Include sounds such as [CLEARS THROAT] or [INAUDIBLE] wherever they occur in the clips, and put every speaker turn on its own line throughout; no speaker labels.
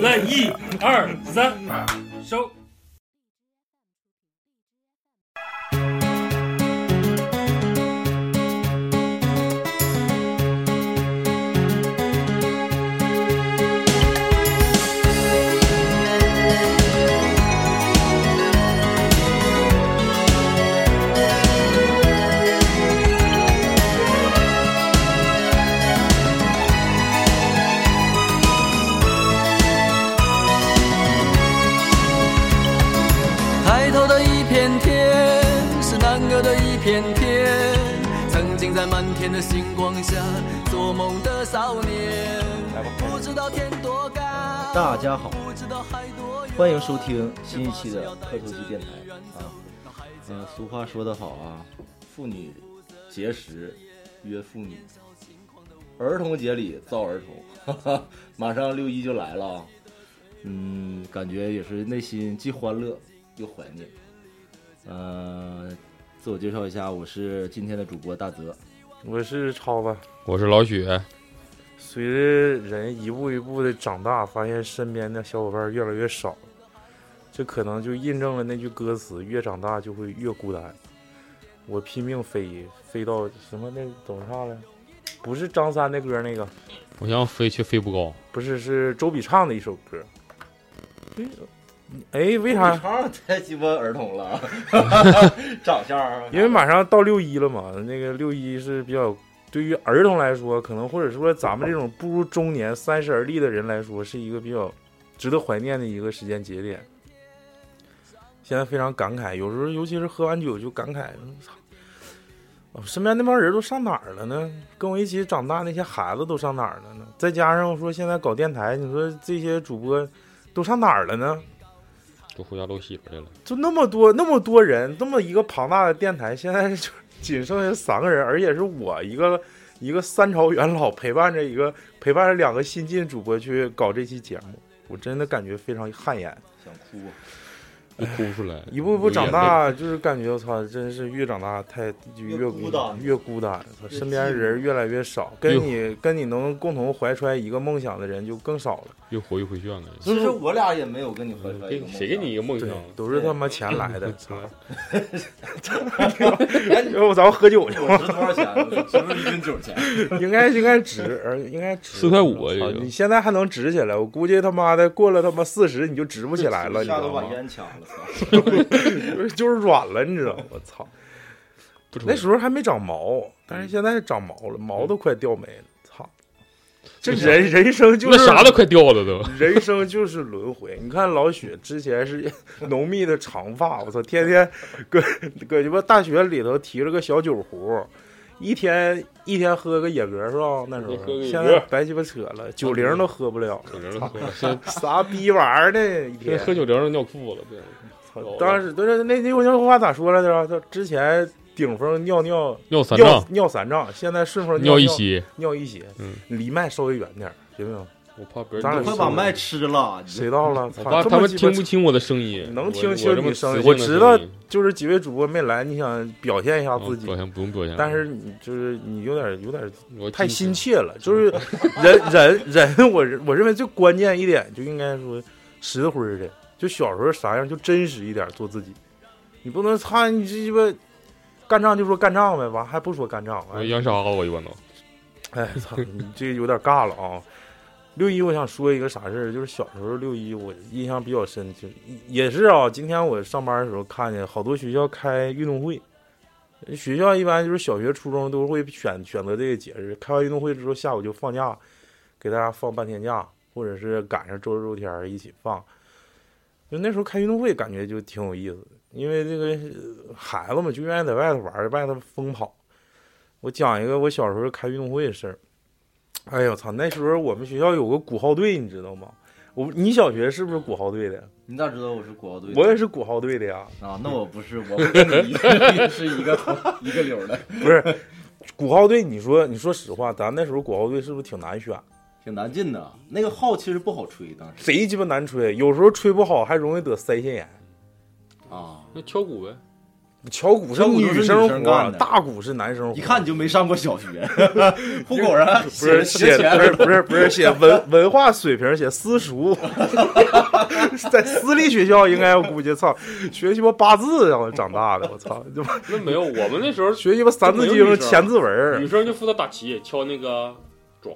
来一二三，
大家好欢迎收听新一期的磕头机电台啊。嗯，俗话说得好啊，妇女节时约妇女，儿童节里造儿童，哈哈，马上六一就来了啊。嗯，感觉也是内心既欢乐又怀念。呃，自我介绍一下，我是今天的主播大泽。
我是超子。
我是老许，
随着人一步一步的长大，发现身边的小伙伴越来越少，这可能就印证了那句歌词：越长大就会越孤单。我拼命飞，飞到什么那怎么唱来？不是张三的歌，那个
我想飞却飞不高。
不是，是周笔畅的一首歌。哎，为啥？
唱太鸡巴儿童了，[LAUGHS] 长相啊。
因为马上到六一了嘛，那个六一是比较对于儿童来说，可能或者说咱们这种步入中年、三十而立的人来说，是一个比较值得怀念的一个时间节点。现在非常感慨，有时候尤其是喝完酒就感慨，我操，我身边那帮人都上哪儿了呢？跟我一起长大那些孩子都上哪儿了呢？再加上说现在搞电台，你说这些主播都上哪儿了呢？
都回家搂媳妇去了。
就那么多那么多人，这么一个庞大的电台，现在就仅剩下三个人，而且是我一个一个三朝元老陪伴着一个陪伴着两个新晋主播去搞这期节目，我真的感觉非常汗颜。
想哭。
哭出来，
一步一步长大，就是感觉我操，真是越长大太就越
孤单
越孤单，操身边人越来越少，跟你跟你能共同怀揣一个梦想的人就更少了。
越活越回旋了。
其实我俩也没有跟你怀揣一个梦想
谁给你一个梦想？，
都是他妈钱来的。[LAUGHS] [LAUGHS] 操！我咱们喝酒去
我
吧，
值多少钱？值不一斤酒钱？[LAUGHS]
应该应该值，呃应该值
四块五
你现在还能值起来？我估计他妈的过了他妈四十你就值不起来了，你知道吗
下都把？烟抢了，操！[LAUGHS]
就是软了，你知道吗？我操！那时候还没长毛，但是现在长毛了，毛都快掉没了。操！这人人生就是
那啥都快掉了都。
人生就是轮回。你看老许之前是 [LAUGHS] 浓密的长发，我操，天天搁搁鸡巴大学里头提了个小酒壶，一天一天喝个野格是吧？那时候现在白鸡巴扯了，九零都喝不了，
有人都喝了
啥逼玩意儿呢？一天
喝九零都尿裤子，对。
操当时都是，那那那话咋说来着？他之前顶峰尿尿尿
尿三丈，
尿三丈，现在顺风
尿一
尿
稀。
尿一鞋，
嗯，
离麦稍微远点儿，行不行？
我怕别人
咱俩
快把麦吃了，
谁到了？操
我怕他们听不清我的声音。[LAUGHS]
能听清你声音我知道就是几位主播没来，你想表现一下自己，
嗯表现不用表现，
但是你就是你有点有点
我
太
心
心切了，就是 [LAUGHS] 人人人，我我认为最关键一点就应该说实惠儿的，就小时候啥样就真实一点，做自己，你不能操你这鸡巴干仗就说干仗呗，完还不说干仗，
我
完
扬沙子，我一般都。
哎操，你这有点尬了啊！六一，我想说一个啥事儿，就是小时候六一我印象比较深，就也是啊。今天我上班的时候看见好多学校开运动会，学校一般就是小学、初中都会选选择这个节日，开完运动会之后下午就放假，给大家放半天假，或者是赶上周六周天一起放。就那时候开运动会，感觉就挺有意思的，因为这个孩子们就愿意在外头玩，外头疯跑。我讲一个我小时候开运动会的事儿。哎呦我操！那时候我们学校有个鼓号队，你知道吗？我你小学是不是鼓号队的？
你咋知道我是鼓号队的？
我也是鼓号队的呀。
啊，那我不是，我不跟你 [LAUGHS] 一个是一个一个流的。
不是，鼓号队，你说你说实话，咱那时候鼓号队是不是挺难选？
挺难进的，那个号其实不好吹，当时
贼鸡巴难吹，有时候吹不好还容易得腮腺炎。
啊，
那敲鼓呗，
敲鼓是
女生干，的。
大鼓是男生活。
一看你就没上过小学，户口上
不是写
写
不是不是不是写文 [LAUGHS] 文化水平写私塾，[LAUGHS] 在私立学校应该我估计操学鸡巴八字让我长大的，我操就
那没有，我们那时候
学鸡巴三字经、千字文
女，生就负责打旗，敲那个爪，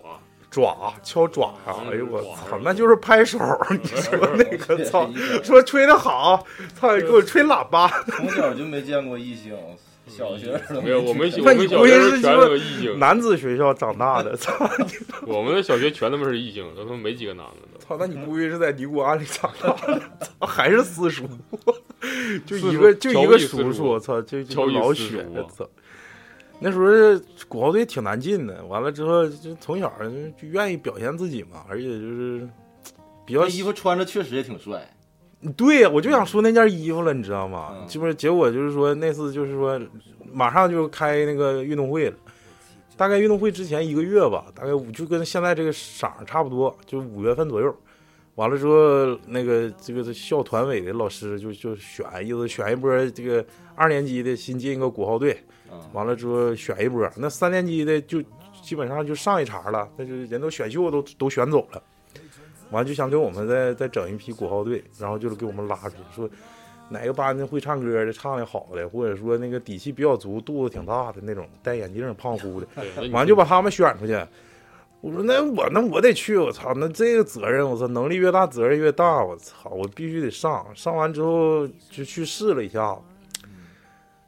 爪敲爪啊！哎呦我操，那就是拍手，你说那个 [LAUGHS] 操，说吹的好，操，给我吹喇叭，[LAUGHS]
从小就没见过异性，小学
没有，我们小我
那你
们小学全
估计是鸡
都是异性，
男子学校长大的，操 [LAUGHS]
我们的小学全他妈是异性，都他妈没几个男的都。
操，那你估计是在尼姑庵里长大的，操，还是私塾，就一个就一个叔叔，我操，就老血
私塾，啊
操。那时候鼓号队挺难进的，完了之后就从小就就愿意表现自己嘛，而且就是比较
衣服穿着确实也挺帅。
对呀，我就想说那件衣服了，你知道吗？
嗯
就是结果就是说那次就是说马上就开那个运动会了，大概运动会之前一个月吧，大概五就跟现在这个色差不多，就五月份左右。完了之后，那个这个校团委的老师就就选，意思选一波这个二年级的新进一个鼓号队，
嗯，
完了之后选一波，那三年级的就基本上就上一茬了，那就人都选秀都都选走了，完了就想给我们再再整一批鼓号队，然后就是给我们拉出去，说哪个班的会唱歌的，唱的好的，或者说那个底气比较足，肚子挺大的那种，戴眼镜胖乎的，完了就把他们选出去。我说那我那我得去，我操，那这个责任，我操，能力越大责任越大，我操，我必须得上。上完之后就去试了一下子，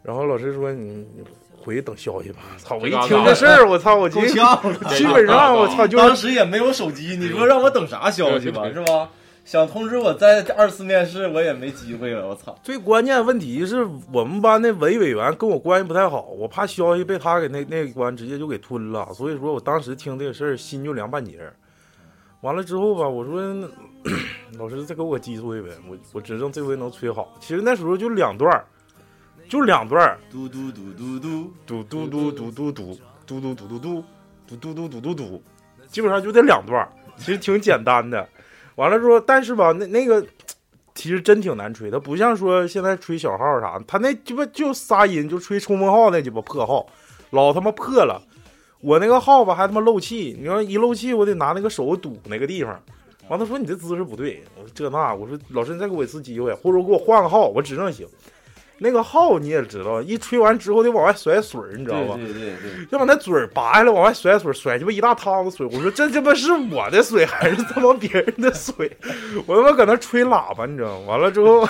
然后老师说你你回去等消息吧。操，我一听这事儿，我操，我
够
基
呛了。
基本上我操就
当时也没有手机，你说让我等啥消息吧，是吧？想通知我再二次面试，我也没机会了。我操！
最关键问题是我们班那文艺委员跟我关系不太好，我怕消息被他给那那一关直接就给吞了，所以说我当时听这个事儿心就凉半截儿。完了之后吧，我说 [CLEARS THROAT] 老师再给我机会呗，我我指定这回能吹好。其实那时候就两段儿，就两段儿，
嘟嘟嘟嘟嘟，
嘟嘟嘟嘟嘟嘟嘟嘟嘟嘟嘟嘟嘟嘟嘟嘟嘟，基本上就这两段儿，其实挺简单的。完了之后，但是吧，那那个其实真挺难吹，它不像说现在吹小号啥，它那鸡巴就仨音，就吹冲锋号那鸡巴破号，老他妈破了。我那个号吧还他妈漏气，你说一漏气，我得拿那个手堵那个地方。完，他说你这姿势不对，我说这那，我说老师你再给我一次机会，或者给我换个号，我指正行。那个号你也知道，一吹完之后得往外甩水儿，你知道吧？
对对对对，
要把那嘴儿拔下来，往外甩水，甩鸡巴一大汤子水。我说这鸡巴是我的水还是他妈别人的水？我他妈搁那吹喇叭，你知道吗？完了之后，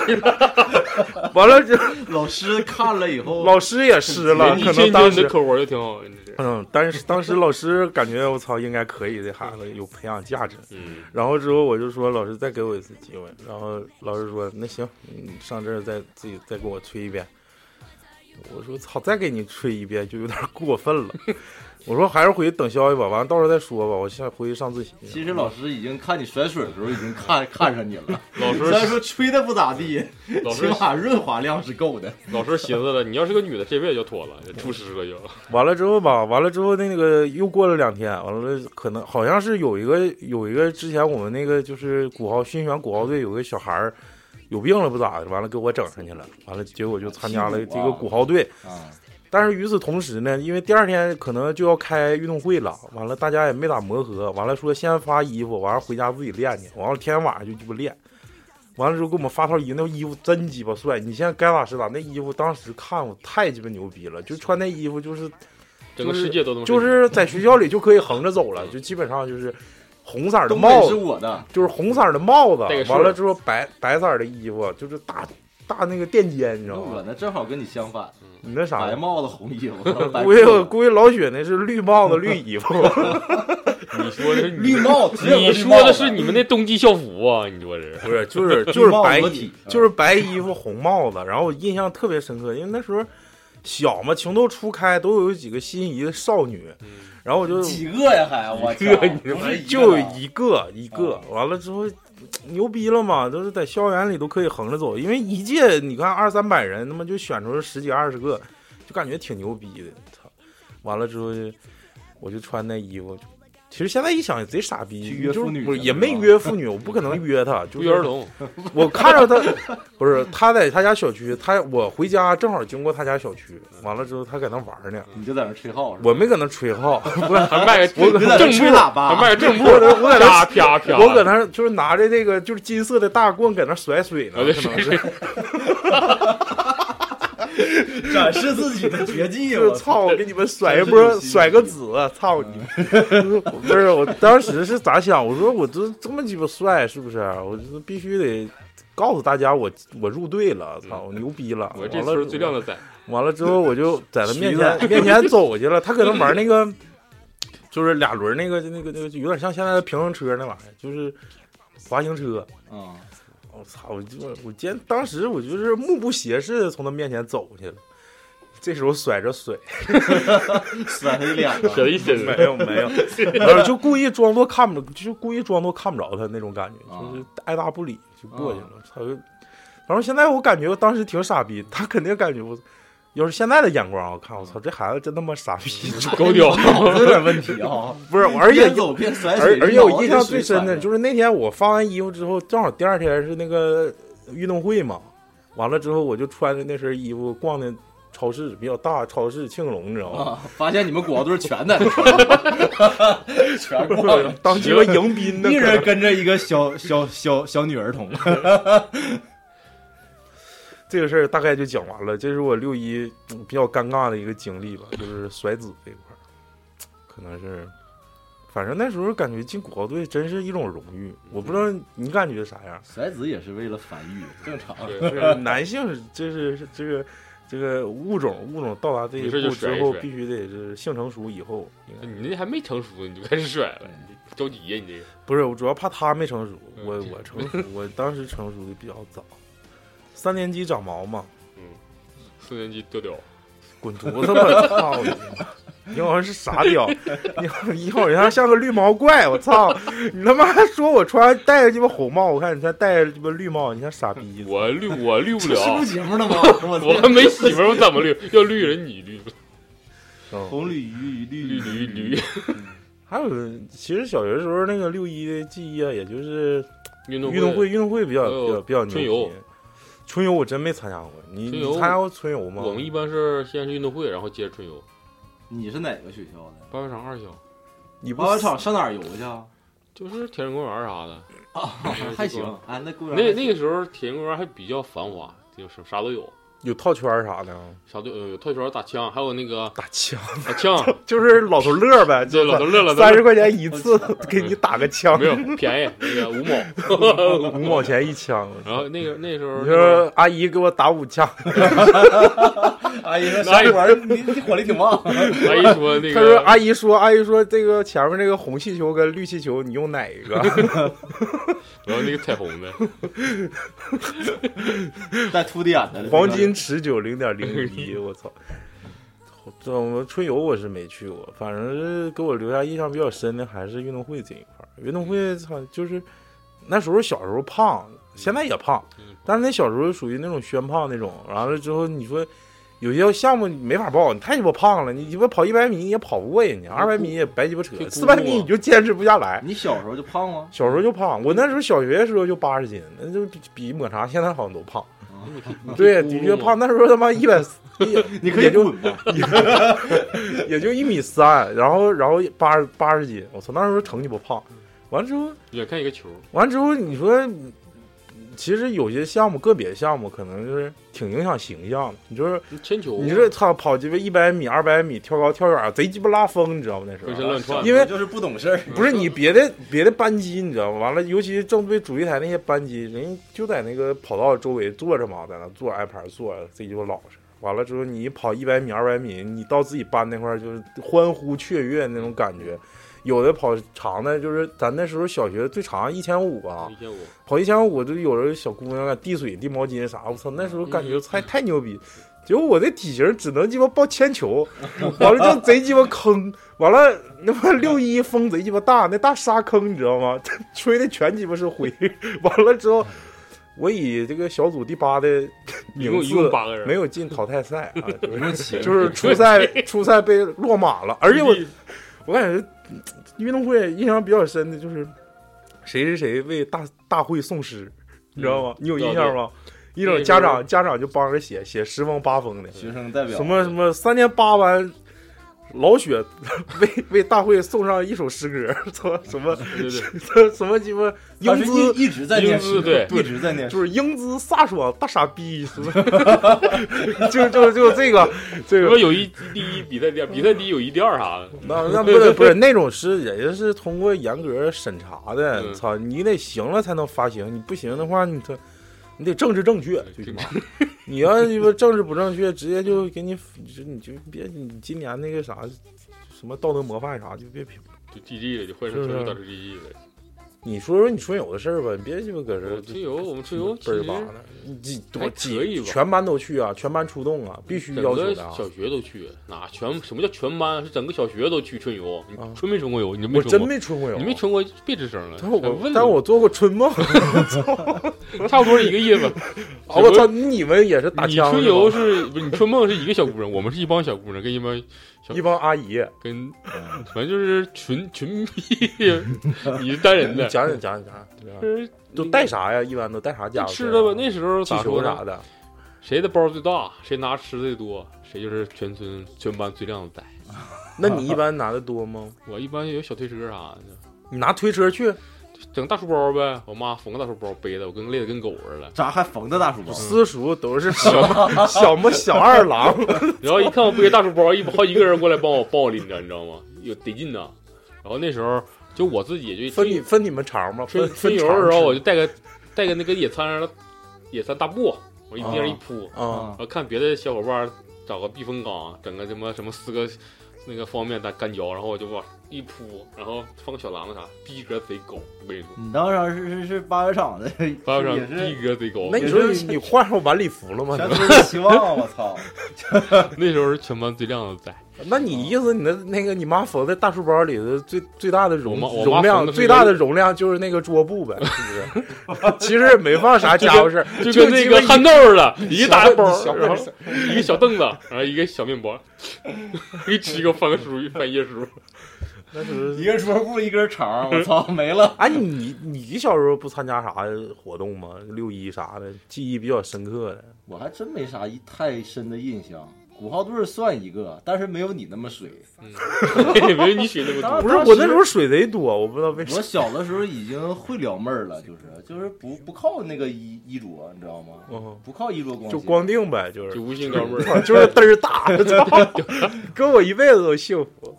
[LAUGHS] 完了之后，
老师看了以后，
老师也湿了，可能当时
的口活就挺好，你这
嗯，但是当时老师感觉我操，应该可以，这孩子有培养价值。
嗯，
然后之后我就说老师再给我一次机会，然后老师说那行，你上这儿再自己再给我吹一遍。我说操，再给你吹一遍就有点过分了。我说还是回去等消息吧，完了到时候再说吧。我现在回去上自习。
其实老师已经看你甩水的时候，已经看看上你了。
老师
虽然说吹的不咋地，起
老师
码润滑量是够的。
老师寻思了，你要是个女的，这辈子就妥了，出师了就。[LAUGHS]
完了之后吧，完了之后那个又过了两天，完了可能好像是有一个有一个之前我们那个就是鼓号新选鼓号队有个小孩儿有病了不咋的，完了给我整上去了，完了结果就参加了这个鼓号队。
啊，
但是与此同时呢，因为第二天可能就要开运动会了，完了大家也没咋磨合，完了说先发衣服，完了回家自己练去，完了天天晚上就鸡巴练，完了之后给我们发套衣服，那衣服真鸡巴帅，你现在该咋是咋，那衣服当时看我太鸡巴牛逼了，就穿那衣服就是
整个世界都能
就是在学校里就可以横着走了，就基本上就是红色的帽子，
我的，
就是红色的帽子完了之后白白色的衣服，就是大大那个垫肩，你知道吗？
我那正好跟你相反，
你那啥
白，帽子红衣服，[LAUGHS]
估计估计老雪那是绿帽子绿 [LAUGHS] 衣服。
你说的是
绿帽子，
你说的是你们那冬季校服啊？你说是？
不是，就是就是白衣就是白衣服红帽子。然后我印象特别深刻，因为那时候小嘛，情窦初开，都有几个心仪的少女。然后我就
几个呀还我操
一个，你
不是
就
啊
一个一个。完了之后，牛逼了嘛，都是在校园里都可以横着走，因为一届你看二三百人，他妈就选出了十几二十个，就感觉挺牛逼的。操，完了之后我就穿那衣服，其实现在一想也贼傻逼，就是
约妇女
不是也没约妇女，我不可能 [LAUGHS] 约她，就
约儿童，
我看着他，不是他在他家小区，他我回家正好经过他家小区，完了之后他搁那玩呢，
你就在那吹号？
我没搁那吹号，[LAUGHS]
还卖个
我搁
正，
吹喇叭
还卖个正步，
我搁我搁那
啪啪啪，
我搁那就是拿着这个就是金色的大棍搁那甩水呢，可能是，[LAUGHS] [LAUGHS]
展示自己的绝技
就操，我给你们甩一波，甩个子，操你们！[LAUGHS] 不是，我当时是咋想？我说我这这么鸡巴帅，是不是？我这必须得告诉大家我，我入队了，操，我牛逼了！
我这
完了
村最靓的仔，
完了之后，我就在他面前 [LAUGHS] 面前走去了。他搁那玩那个，就是俩轮那个那个那个，就有点像现在的平衡车那玩意儿，就是滑行车。
啊，
我操！我就我见当时我就是目不斜视的从他面前走过去了。这时候甩着水，[LAUGHS]
甩他一脸子，
血了一身
没有没有，然后 [LAUGHS] 就故意装作看不，就故意装作看不着他那种感觉，
啊
就是爱答不理就过去了。操、然后现在我感觉我当时挺傻逼，他肯定感觉我，要是现在的眼光，我看我操，这孩子真他妈傻逼，
狗屌，[LAUGHS]
有点问题啊！[LAUGHS]
不是，而且而而且我印象最深的就是那天我发完衣服之后，正好第二天是那个运动会嘛，完了之后我就穿着那身衣服逛的超市比较大超市庆隆，你知道吗？
啊，发现你们国队全在那，[LAUGHS] 全过来，
当几个迎宾的，
一人跟着一个小小小小女儿童。
这个事儿大概就讲完了，这是我六一嗯比较尴尬的一个经历吧，就是甩子这一块儿，可能是，反正那时候感觉进国家队真是一种荣誉，我不知道你感觉啥样。
甩子也是为了繁育，正常。
就是男性是这是这个这个物种物种到达这一步之后，
甩甩
必须得是性成熟以后，
你那还没成熟，你就开始甩了，你着急呀？你这个
不是我主要怕他没成熟，
嗯
我我成熟，我当时成熟的比较早，三年级长毛嘛，嗯
四年级丢屌，
滚犊子吧！操你！你好像是傻屌，你你好像像个绿毛怪，我操！你他妈还说我穿戴个鸡巴红帽，我看你才戴个鸡巴绿帽，你像傻逼。
我绿我绿不
了是节目呢吗？[LAUGHS]
我还没媳妇儿，我怎么绿？要绿人你绿，
嗯
红鲤鱼绿
绿驴驴，[LAUGHS]
还有，其实小学时候那个六一的记忆啊，也就是
运动
运动会，运动会比较比较比较牛
春游
逼。春游我真没参加过，你
春游
你参加过春游吗？
我们一般是先是运动会，然后接着春游。
你是哪个学校的？
八百场二校
你不
八百场上哪儿游去啊？
就是铁人公园啥的，
啊，还行啊，那公园
那那个时候铁人公园还比较繁华，就是啥都有，
有套圈儿啥的啊，
啥都有，有套圈、打枪，还有那个
打枪，
打枪，[LAUGHS]
就是老头乐呗，
对，老头乐了，
三十块钱一次，给你打个枪，
没有便宜，那个五毛，[LAUGHS]
五毛钱一枪。[LAUGHS]
然后那个那时候
你说阿姨给我打五枪，
阿姨说小伙儿，你你火力挺旺。
阿姨说那个
他说
个
阿姨说阿姨说这个前面那个红气球跟绿气球你用哪一个？
然后那个彩虹的，
带凸点的
黄金持久零点零一，我操！这我们春游我是没去过，反正是给我留下印象比较深的还是运动会这一块儿。运动会操，就是那时候小时候胖，现在也胖，但是那小时候属于那种宣胖那种。完了之后你说有些项目你没法报，你太鸡巴胖了，你鸡巴跑一百米你也跑不过人家，二百米也白鸡巴扯，四百米你就坚持不下来。
你小时候就胖吗？
小时候就胖，我那时候小学的时候就八十斤，那就比比抹茶现在好像都胖。对，[LAUGHS] 的确胖。那时候他妈一百，[LAUGHS]
你可以
也就
滚吧。[LAUGHS]
也就一米三，然后然后八十八十斤，我操，那时候成鸡巴胖。完了之后，
远看一个球，
完了之后，你说，其实有些项目，个别项目可能就是挺影响形象的。你就是
铅球，
你这操跑鸡巴一百米、二百米，跳高跳远，贼鸡巴拉风，你知道吗？那时候。因为
就是不懂事儿。
不是你别的别的班级，你知道吗？完了，尤其是正对主席台那些班级，人家就在那个跑道周围坐着嘛，在那坐挨排坐着，自己就老实。完了之后，你跑一百米、二百米，你到自己班那块儿就是欢呼雀跃那种感觉。有的跑长的，就是咱那时候小学最长一千五啊，
一千五，
跑一千五就有的小姑娘啊递水、递毛巾啥，我操，那时候感觉太 [LAUGHS] 太牛逼。结果我这体型只能鸡巴抱铅球，[LAUGHS] 完了就贼鸡巴坑，完了那么六一风贼鸡巴大，那大沙坑你知道吗？[LAUGHS] 吹的全鸡巴是灰，完了之后。我以这个小组第八的名
一
字
共八个人
没有进淘汰赛啊，就是初赛初赛被落马了，而且我我感觉运动会印象比较深的就是谁谁谁为大大会送诗，你知道吗？你有印象吗？一种家长家长就帮着写写十封八封的，
学生代表
什么什么三年八班。老雪 [LAUGHS] 为为大会送上一首诗歌，操什么
对对
什么鸡巴英姿
一一直在念
英姿对
一直在念
就是英姿飒爽大傻逼，什么 [LAUGHS] 就就就这个这个
什么友谊第一比赛第二，比赛第一友谊第二啥的。
那那不是不是 [LAUGHS] 那种是人家是通过严格审查的，
嗯
操你得行了才能发行，你不行的话你他你得政治正确，最起码 [LAUGHS] 你要鸡巴政治不正确，直接就给你你就你就别你今年那个啥什么道德模范啥就别评。
就 GG 了，就换成
是不是
成到 GG 了。
你说说你春游的事儿吧，你别鸡巴搁这
春游我们春游
倍儿巴的，你几多
还
几全班都去啊，全班出动啊，必须要求的啊。
小学都去，哪全什么叫全班？是整个小学都去春游。你
啊
春没春过游？你就没
我真
春过
没春过游，
你没春过，别吱声了。
但我
问
但我做过春梦 [LAUGHS] [LAUGHS]
差不多是一个意思。
啊我操，你们也是打
你
枪
春游
是
是不是你春梦是一个小姑娘，我们是一帮小姑娘跟一帮小
一帮阿姨，
跟反正就是群群批，[LAUGHS] 你是单人的。
你讲讲讲讲讲，
就是
都带啥呀？一般都带啥家伙？
吃的吧？那时候
气
咋说呢
球啥的，
谁的包最大，谁拿吃的最多，谁就是全村全班最靓的仔。
那你一般拿的多吗？[LAUGHS]
我一般有小推车啥的，
你拿推车去？
整大书包呗。我妈缝个大书包背的，我跟累的跟狗似的。
咋还缝的大书包？
私塾都是小小 [LAUGHS] 么小二郎，[LAUGHS]
然后一看我背大书包，一好几个人过来帮我帮我拎着，你知道吗？有得劲呐。然后那时候就我自己就
分你分你们肠吗？分
春春游的时候，我就带个带个那个野餐的野餐大布，我一地上一铺，
啊
然后看别的小伙伴找个避风港，整个什么什么四个那个方便面干嚼，然后我就往一铺，然后放个小篮子啥，逼格贼高。我跟你说，
你当时是是是八月场的，
发上
也是
逼格贼高。
那你说你你换上晚礼服了吗？
全都是希望，我操！[LAUGHS]
那时候是全班最靓的仔，[LAUGHS]
那你意思你的那个你妈缝在大书包里的最最大的容容量最大的容量就是那个桌布呗，是不是？[LAUGHS] 其实也没放啥家伙事儿，
就跟那个憨豆似的，一个大包，
小
然后一个小凳子，然后一个小面包，一吃一个翻个书，翻页书。
那是
一个桌布一根肠，我操，没了。[LAUGHS]
哎，你你小时候不参加啥活动吗？六一啥的，记忆比较深刻的。
我还真没啥太深的印象。鼓号队算一个，但是没有你那么水。[LAUGHS]
没有你水那么多。
不是我那时候水贼多，我不知道为啥。
我小的时候已经会撩妹儿了，就是就是不不靠那个衣衣着，你知道吗？
嗯，
不靠衣着光，
就光腚呗，就是
就无心撩妹儿，[LAUGHS]
就是嘚儿大，操，跟我一辈子都幸福。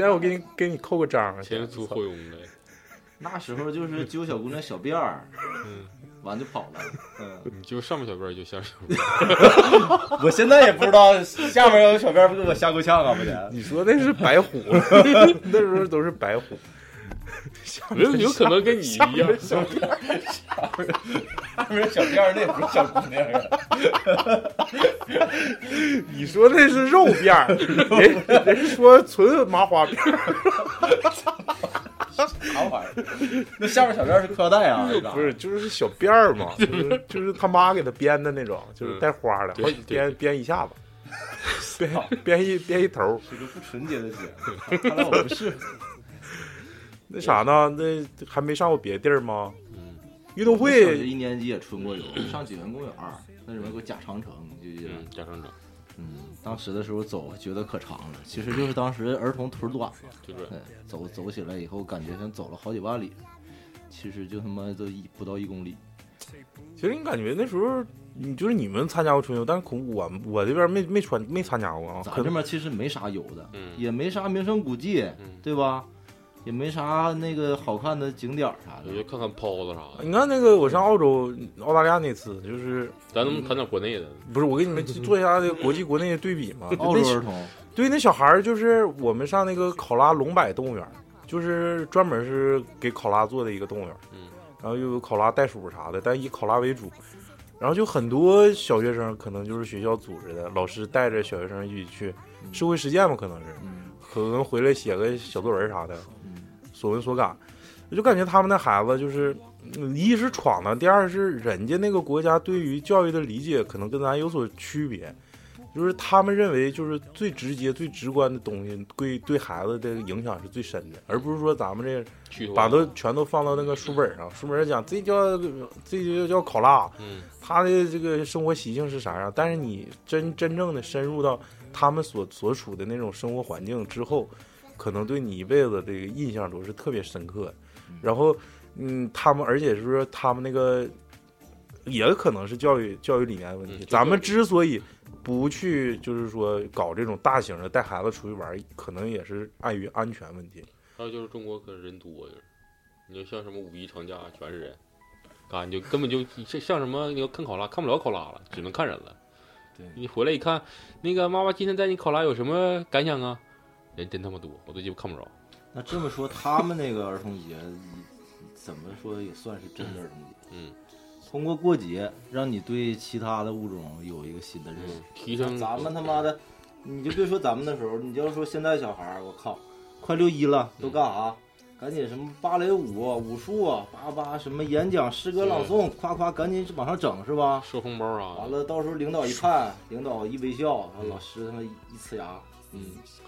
现在我给你给你扣个章，
前出后用的。[LAUGHS]
那时候就是揪小姑娘小辫儿，
嗯，[LAUGHS]
完就跑了。嗯，[LAUGHS]
你就上面小辫儿就下小辫儿。
我现在也不知道下面有小辫儿不给我吓够呛啊，不得？
你说那是白虎，那时候都是白虎。
没有，有可能跟你一样。
小辫儿，下面小辫儿那也不是小姑娘啊。[LAUGHS]
你说那是肉辫儿，人人说纯麻花辫儿。
啥玩意儿？那下面小辫儿是裤腰带啊？[LAUGHS]
不是，就是小辫儿嘛，就是 [LAUGHS] 就是他妈给他编的那种，就是带花的，好几编编一下子，编编一编一头儿。
是个不纯洁的姐，看来我不是。
那啥呢？那还没上过别的地儿吗？
嗯，
运动会
一年级也春过游，[CLEARS THROAT] 上济源公园，那里面有个假长城，你记不记得？
假，长城。
嗯，当时的时候走觉得可长了，其实就是当时儿童腿短嘛，
对不对？
走走起来以后感觉像走了好几万里，其实就他妈都一不到一公里。
其实你感觉那时候，你就是你们参加过春游，但是恐我我这边没没穿没参加过啊。
咱这边其实没啥游的，
嗯
也没啥名胜古迹，对吧？也没啥那个好看的景点儿啥的。
我就看看泡子啥的。
你看那个我上澳洲、澳大利亚那次，就是
咱能不能谈点国内的？
不是我给你们做一下这个国际国内的对比嘛？[LAUGHS]
澳洲儿童，
对，那小孩儿就是我们上那个考拉龙柏动物园，就是专门是给考拉做的一个动物园。
嗯，
然后又有考拉袋鼠啥的，但以考拉为主。然后就很多小学生可能就是学校组织的，老师带着小学生一起去社会实践嘛，可能是，可能回来写个小作文啥的，所闻所感，我就感觉他们那孩子就是，嗯一是闯荡，第二是人家那个国家对于教育的理解可能跟咱有所区别，就是他们认为就是最直接、最直观的东西，对对孩子的影响是最深的，而不是说咱们这把都全都放到那个书本上，书本上讲这叫这就叫考拉，
嗯，
他的这个生活习性是啥样，但是你真真正的深入到他们所所处的那种生活环境之后，可能对你一辈子这个印象都是特别深刻。然后，嗯，他们而且是说他们那个也可能是教育教育理念的问题。
嗯
咱们之所以不去就是说搞这种大型的带孩子出去玩，可能也是碍于安全问题。
还有就是中国可人多，就是你就像什么五一长假全是人，啊，你就根本就像像什么你要看考拉看不了考拉了，只能看人了。
对
你回来一看，那个妈妈今天带你考拉有什么感想啊？人真他妈多，我都鸡巴看不着。
那这么说，他们那个儿童节，怎么说也算是真的儿童节。
嗯，
通过过节，让你对其他的物种有一个新的认识，
提升
咱们他妈的，你就别说咱们那时候，你就要说现在小孩儿，我靠，快六一了，都干啥？赶紧什么芭蕾舞、武术啊，叭叭什么演讲、诗歌朗诵，夸夸赶紧往上整是吧？
收红包啊！
完了，到时候领导一看，领导一微笑，然后老师他妈一呲牙，嗯，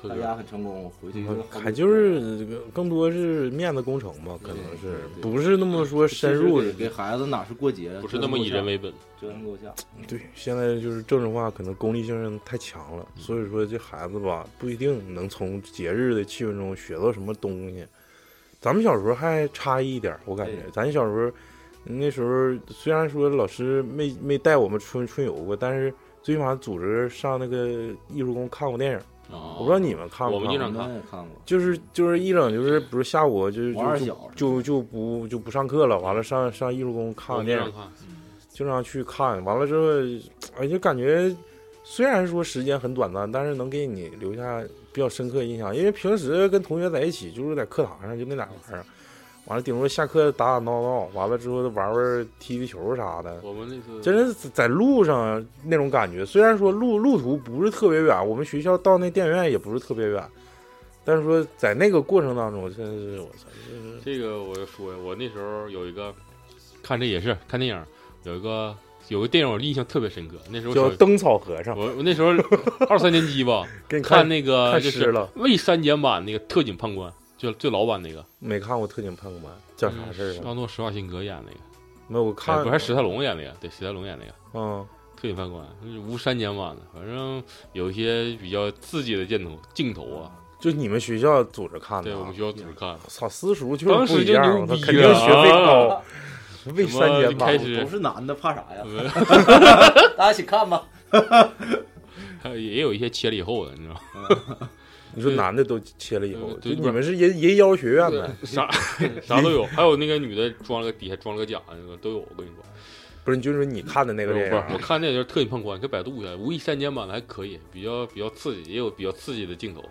大家很成功，回去就
还就是这个更多是面子工程吧，可能是不是那么说深入的
给给孩子哪是过节，
不是那么以人为本，
折腾够呛。
对，现在就是政治化，可能功利性太强了，所以说这孩子吧不一定能从节日的气氛中学到什么东西。咱们小时候还差异一点，我感觉咱小时候那时候虽然说老师没没带我们春春游过，但是最起码组织上那个艺术宫看过电影。
哦
我不知道你们看不
我们经常看
也看过，
就是就是一整就是，不是下午就就就就就不就不上课了，完了上上艺术宫看个电影
经常，看。
经常去看，完了之后，哎，就感觉虽然说时间很短暂，但是能给你留下比较深刻印象。因为平时跟同学在一起，就是在课堂上就那俩玩意儿，完了顶多下课打打闹闹，完了之后玩玩踢踢球啥的。
我们那次
真是在路上那种感觉，虽然说路路途不是特别远，我们学校到那电影院也不是特别远，但是说在那个过程当中，真是我操，就是
这个我要说呀，我那时候有一个看这也是看电影，有一个有个电影我印象特别深刻。那时候
叫灯草和尚。
我我那时候 [LAUGHS] 二三年级吧，[LAUGHS]
给你
看那个
看
就是，未删减版那个特警判官，就最老版那个，
没看过《特警判官》，叫啥事儿啊？
阿诺施瓦辛格演那个，
没有我看
哎不是史泰龙演那个，对，史泰龙演那个。
嗯，
特警判官就是无删减版的，反正有一些比较刺激的镜头镜头啊。
就你们学校组织看的、啊？
对我们学校组织看。
操，私塾就
当时就
是不一样，
牛逼
我操，肯定学费高
啊，[LAUGHS]
未删减版
什么开始
都是男的，怕啥呀？[LAUGHS] 大家一起看吧。[LAUGHS]
也有一些切了以后的，你知道吗？[LAUGHS]
你说男的都切了以后，就你们是人人妖学院的，
啥啥都有，还有那个女的装了个底下装了个假，那个都有。我跟你说，
不是，就是你看的那个电影
不是，我看那个就是特警判官，你可以百度一下，无意删减版的还可以，比较比较刺激，也有比较刺激的镜头。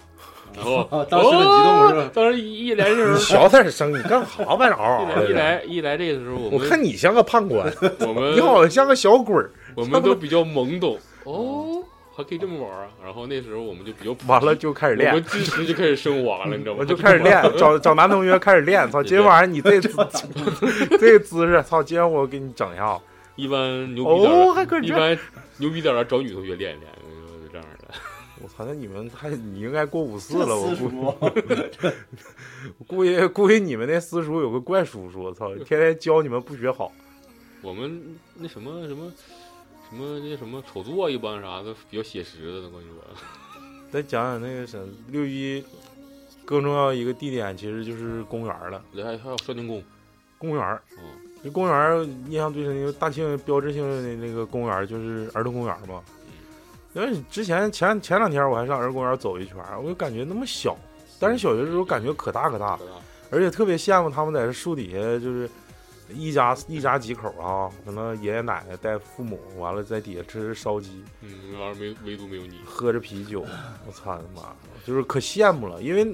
然后 [LAUGHS]
当时很激动是吧
哦当时一一来这时候，
你小点声，你干啥吧？嗷嗷的
一来一来这个时候，我
我看你像个判官，
我们 [LAUGHS]
你好像像个小鬼儿。
我们都比较懵懂哦，还可以这么玩啊！然后那时候我们就比较
完了就开始练
我们知识就开始升华了，你知道吗？
我就开始练，找找男同学开始练。[LAUGHS] 操，今天晚上你这姿这个姿势，操，今天我给你整一下。
一般牛逼点儿，
哦还可以
一般牛逼点儿的找女同学练一练。
我操，那你们还你应该过五四了，我估我估计 [LAUGHS] 估计你们那私塾有个怪叔叔，我操，天天教你们不学好。[LAUGHS]
我们那什么什么什么那什么丑作一般啥的比较写实的，我跟你说。[LAUGHS]
再讲讲那个什六一，更重要一个地点其实就是公园了。
还还有少年宫，
公园，
嗯，
这公园印象最深，因为大庆标志性的那个公园就是儿童公园嘛。因为之前前前两天我还上儿童公园走一圈，我就感觉那么小，但是小学的时候感觉可大可大，而且特别羡慕他们在这树底下就是一家一家几口啊，可能爷爷奶奶带父母，完了在底下吃烧鸡，
嗯，那玩意儿没唯独没有你。
喝着啤酒，我操他妈，就是可羡慕了，因为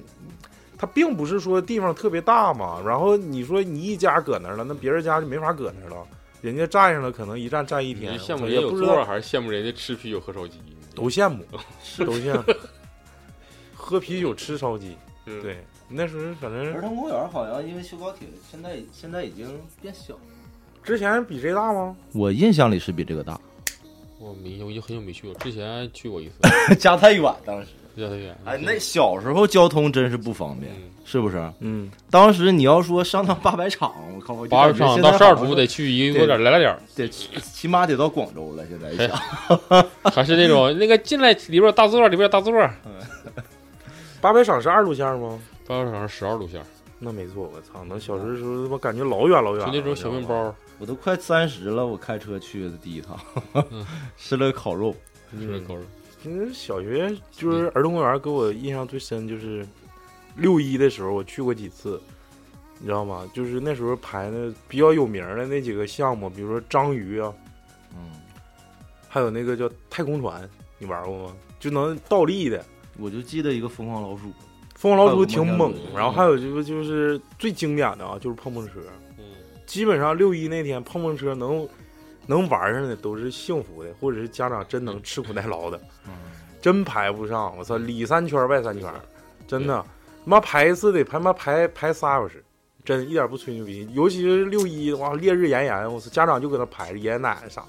它并不是说地方特别大嘛，然后你说你一家搁那儿了，那别人家就没法搁那儿了，人家站上了，可能一站站一天，
你羡慕
我
人有座儿，
也不知道，
还是羡慕人家吃啤酒喝烧鸡？
都羡慕，[LAUGHS] 都羡慕。喝啤酒吃烧鸡，
嗯，
对，那时候反正
儿童公园好像因为修高铁，现在现在已经变小了。
之前比这大吗？
我印象里是比这个大，
我没，我已经很久没去过，之前去过一次，[LAUGHS]
家太远当时。
远。
哎，那小时候交通真是不方便，
嗯
是不是？
嗯，
当时你要说上趟八百场，我靠，
八
感觉现在
十场到十二图得去一个多点儿来来点儿，
得起起码得到广州了。现在一
哎
想，[LAUGHS]
还是那种那个进来里边有大座，里边有大座，
八百场是二路线吗？
八百场是十二路线，
那没错，我操，那小时候他妈感觉老远老远了，
就那种小面包，
我都快三十了，我开车去的第一趟，[LAUGHS] 吃了烤肉。
吃了烤肉。
嗯，小学就是儿童公园，给我印象最深就是六一的时候，我去过几次，你知道吗？就是那时候排的比较有名的那几个项目，比如说章鱼啊，
嗯，
还有那个叫太空船，你玩过吗？就能倒立的，
我就记得一个疯狂老鼠，
疯狂老鼠挺猛然后还有就是就是最经典的啊，就是碰碰车。
嗯，
基本上六一那天碰碰车能能玩上的都是幸福的，或者是家长真能吃苦耐劳的，
嗯
真排不上。我操，里三圈外三圈，真的，妈排一次得排妈排排仨小时，真一点不吹牛逼。尤其是六一，哇，烈日炎炎，我操，家长就搁那排着，爷爷奶奶啥。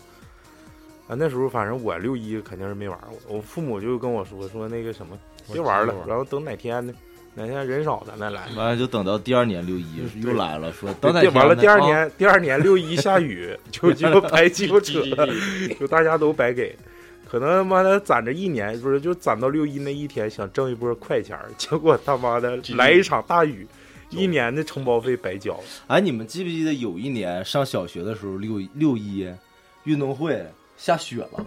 啊，那时候反正我六一肯定是没玩过，我父母就跟我说说那个什么，别玩了，然后等哪天呢，哪天人少咱再来。
完了就等到第二年六一又来了，说等哪
天，完了，第二年，第二年六一下雨，[LAUGHS] 就就 [LAUGHS] 白鸡巴扯，[LAUGHS] 就大家都白给。可能他妈的攒着一年，不是就攒到六一那一天，想挣一波快钱儿，结果他妈的来一场大雨，一年的承包费白交。
哎，你们记不记得有一年上小学的时候，六六一运动会下雪了，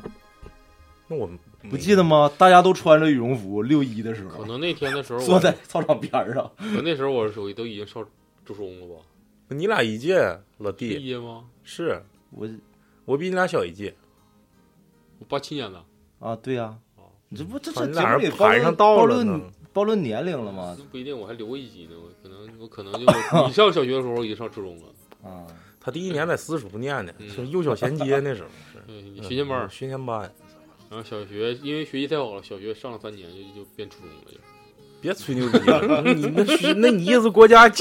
那我
不记得吗？大家都穿着羽绒服，六一的时候
可能那天的时候 [LAUGHS] 我
坐在操场边上，
可那时候我手机都已经上初中了吧？
你俩一届，老弟
一届吗？
是
我
我比你俩小一届，
我八七年的，
啊，对呀、啊你这不这
操
这节
你俩人
目里暴露
排上道
暴露
了呢
暴露年龄了吗？
那不一定，我还留过一级呢。我可能我可能就我你上小学的时候，我已经上初中了。
啊，
他第一年在私塾念的，
嗯
是幼小衔接那时候 [LAUGHS] 是
嗯，学前班
学前班。
然后小学因为学习太好了，小学上了三年就就变初中了，就
别吹牛逼了，你那是那你意思国家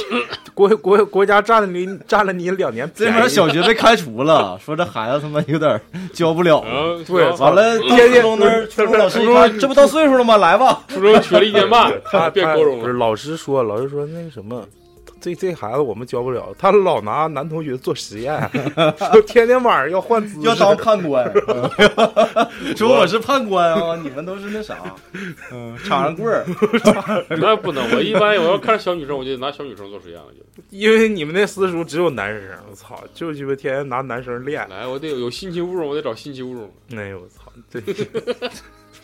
国国国家占了你占了你两年
这边小学被开除了，说这孩子他妈有点教不了。
对
完了，
天天
初中那儿，初中老师一看，这不到岁数了吗？来吧，
初中学了一年半，
他他
变高中了。
不是老师说，老师说那个什么，这这孩子我们教不了，他老拿男同学做实验，[LAUGHS] 说天天晚上要换姿势，
要当判官，[LAUGHS] 说我是判官啊，你们都是那啥，嗯，插上棍儿，[LAUGHS]
那不能，我一般我要看小女生，我就拿小女生做实验了，就
因为你们那私塾只有男生，我操，就鸡巴天天拿男生练，
来，我得有有新奇物种，我得找新奇物种。
哎呦我操，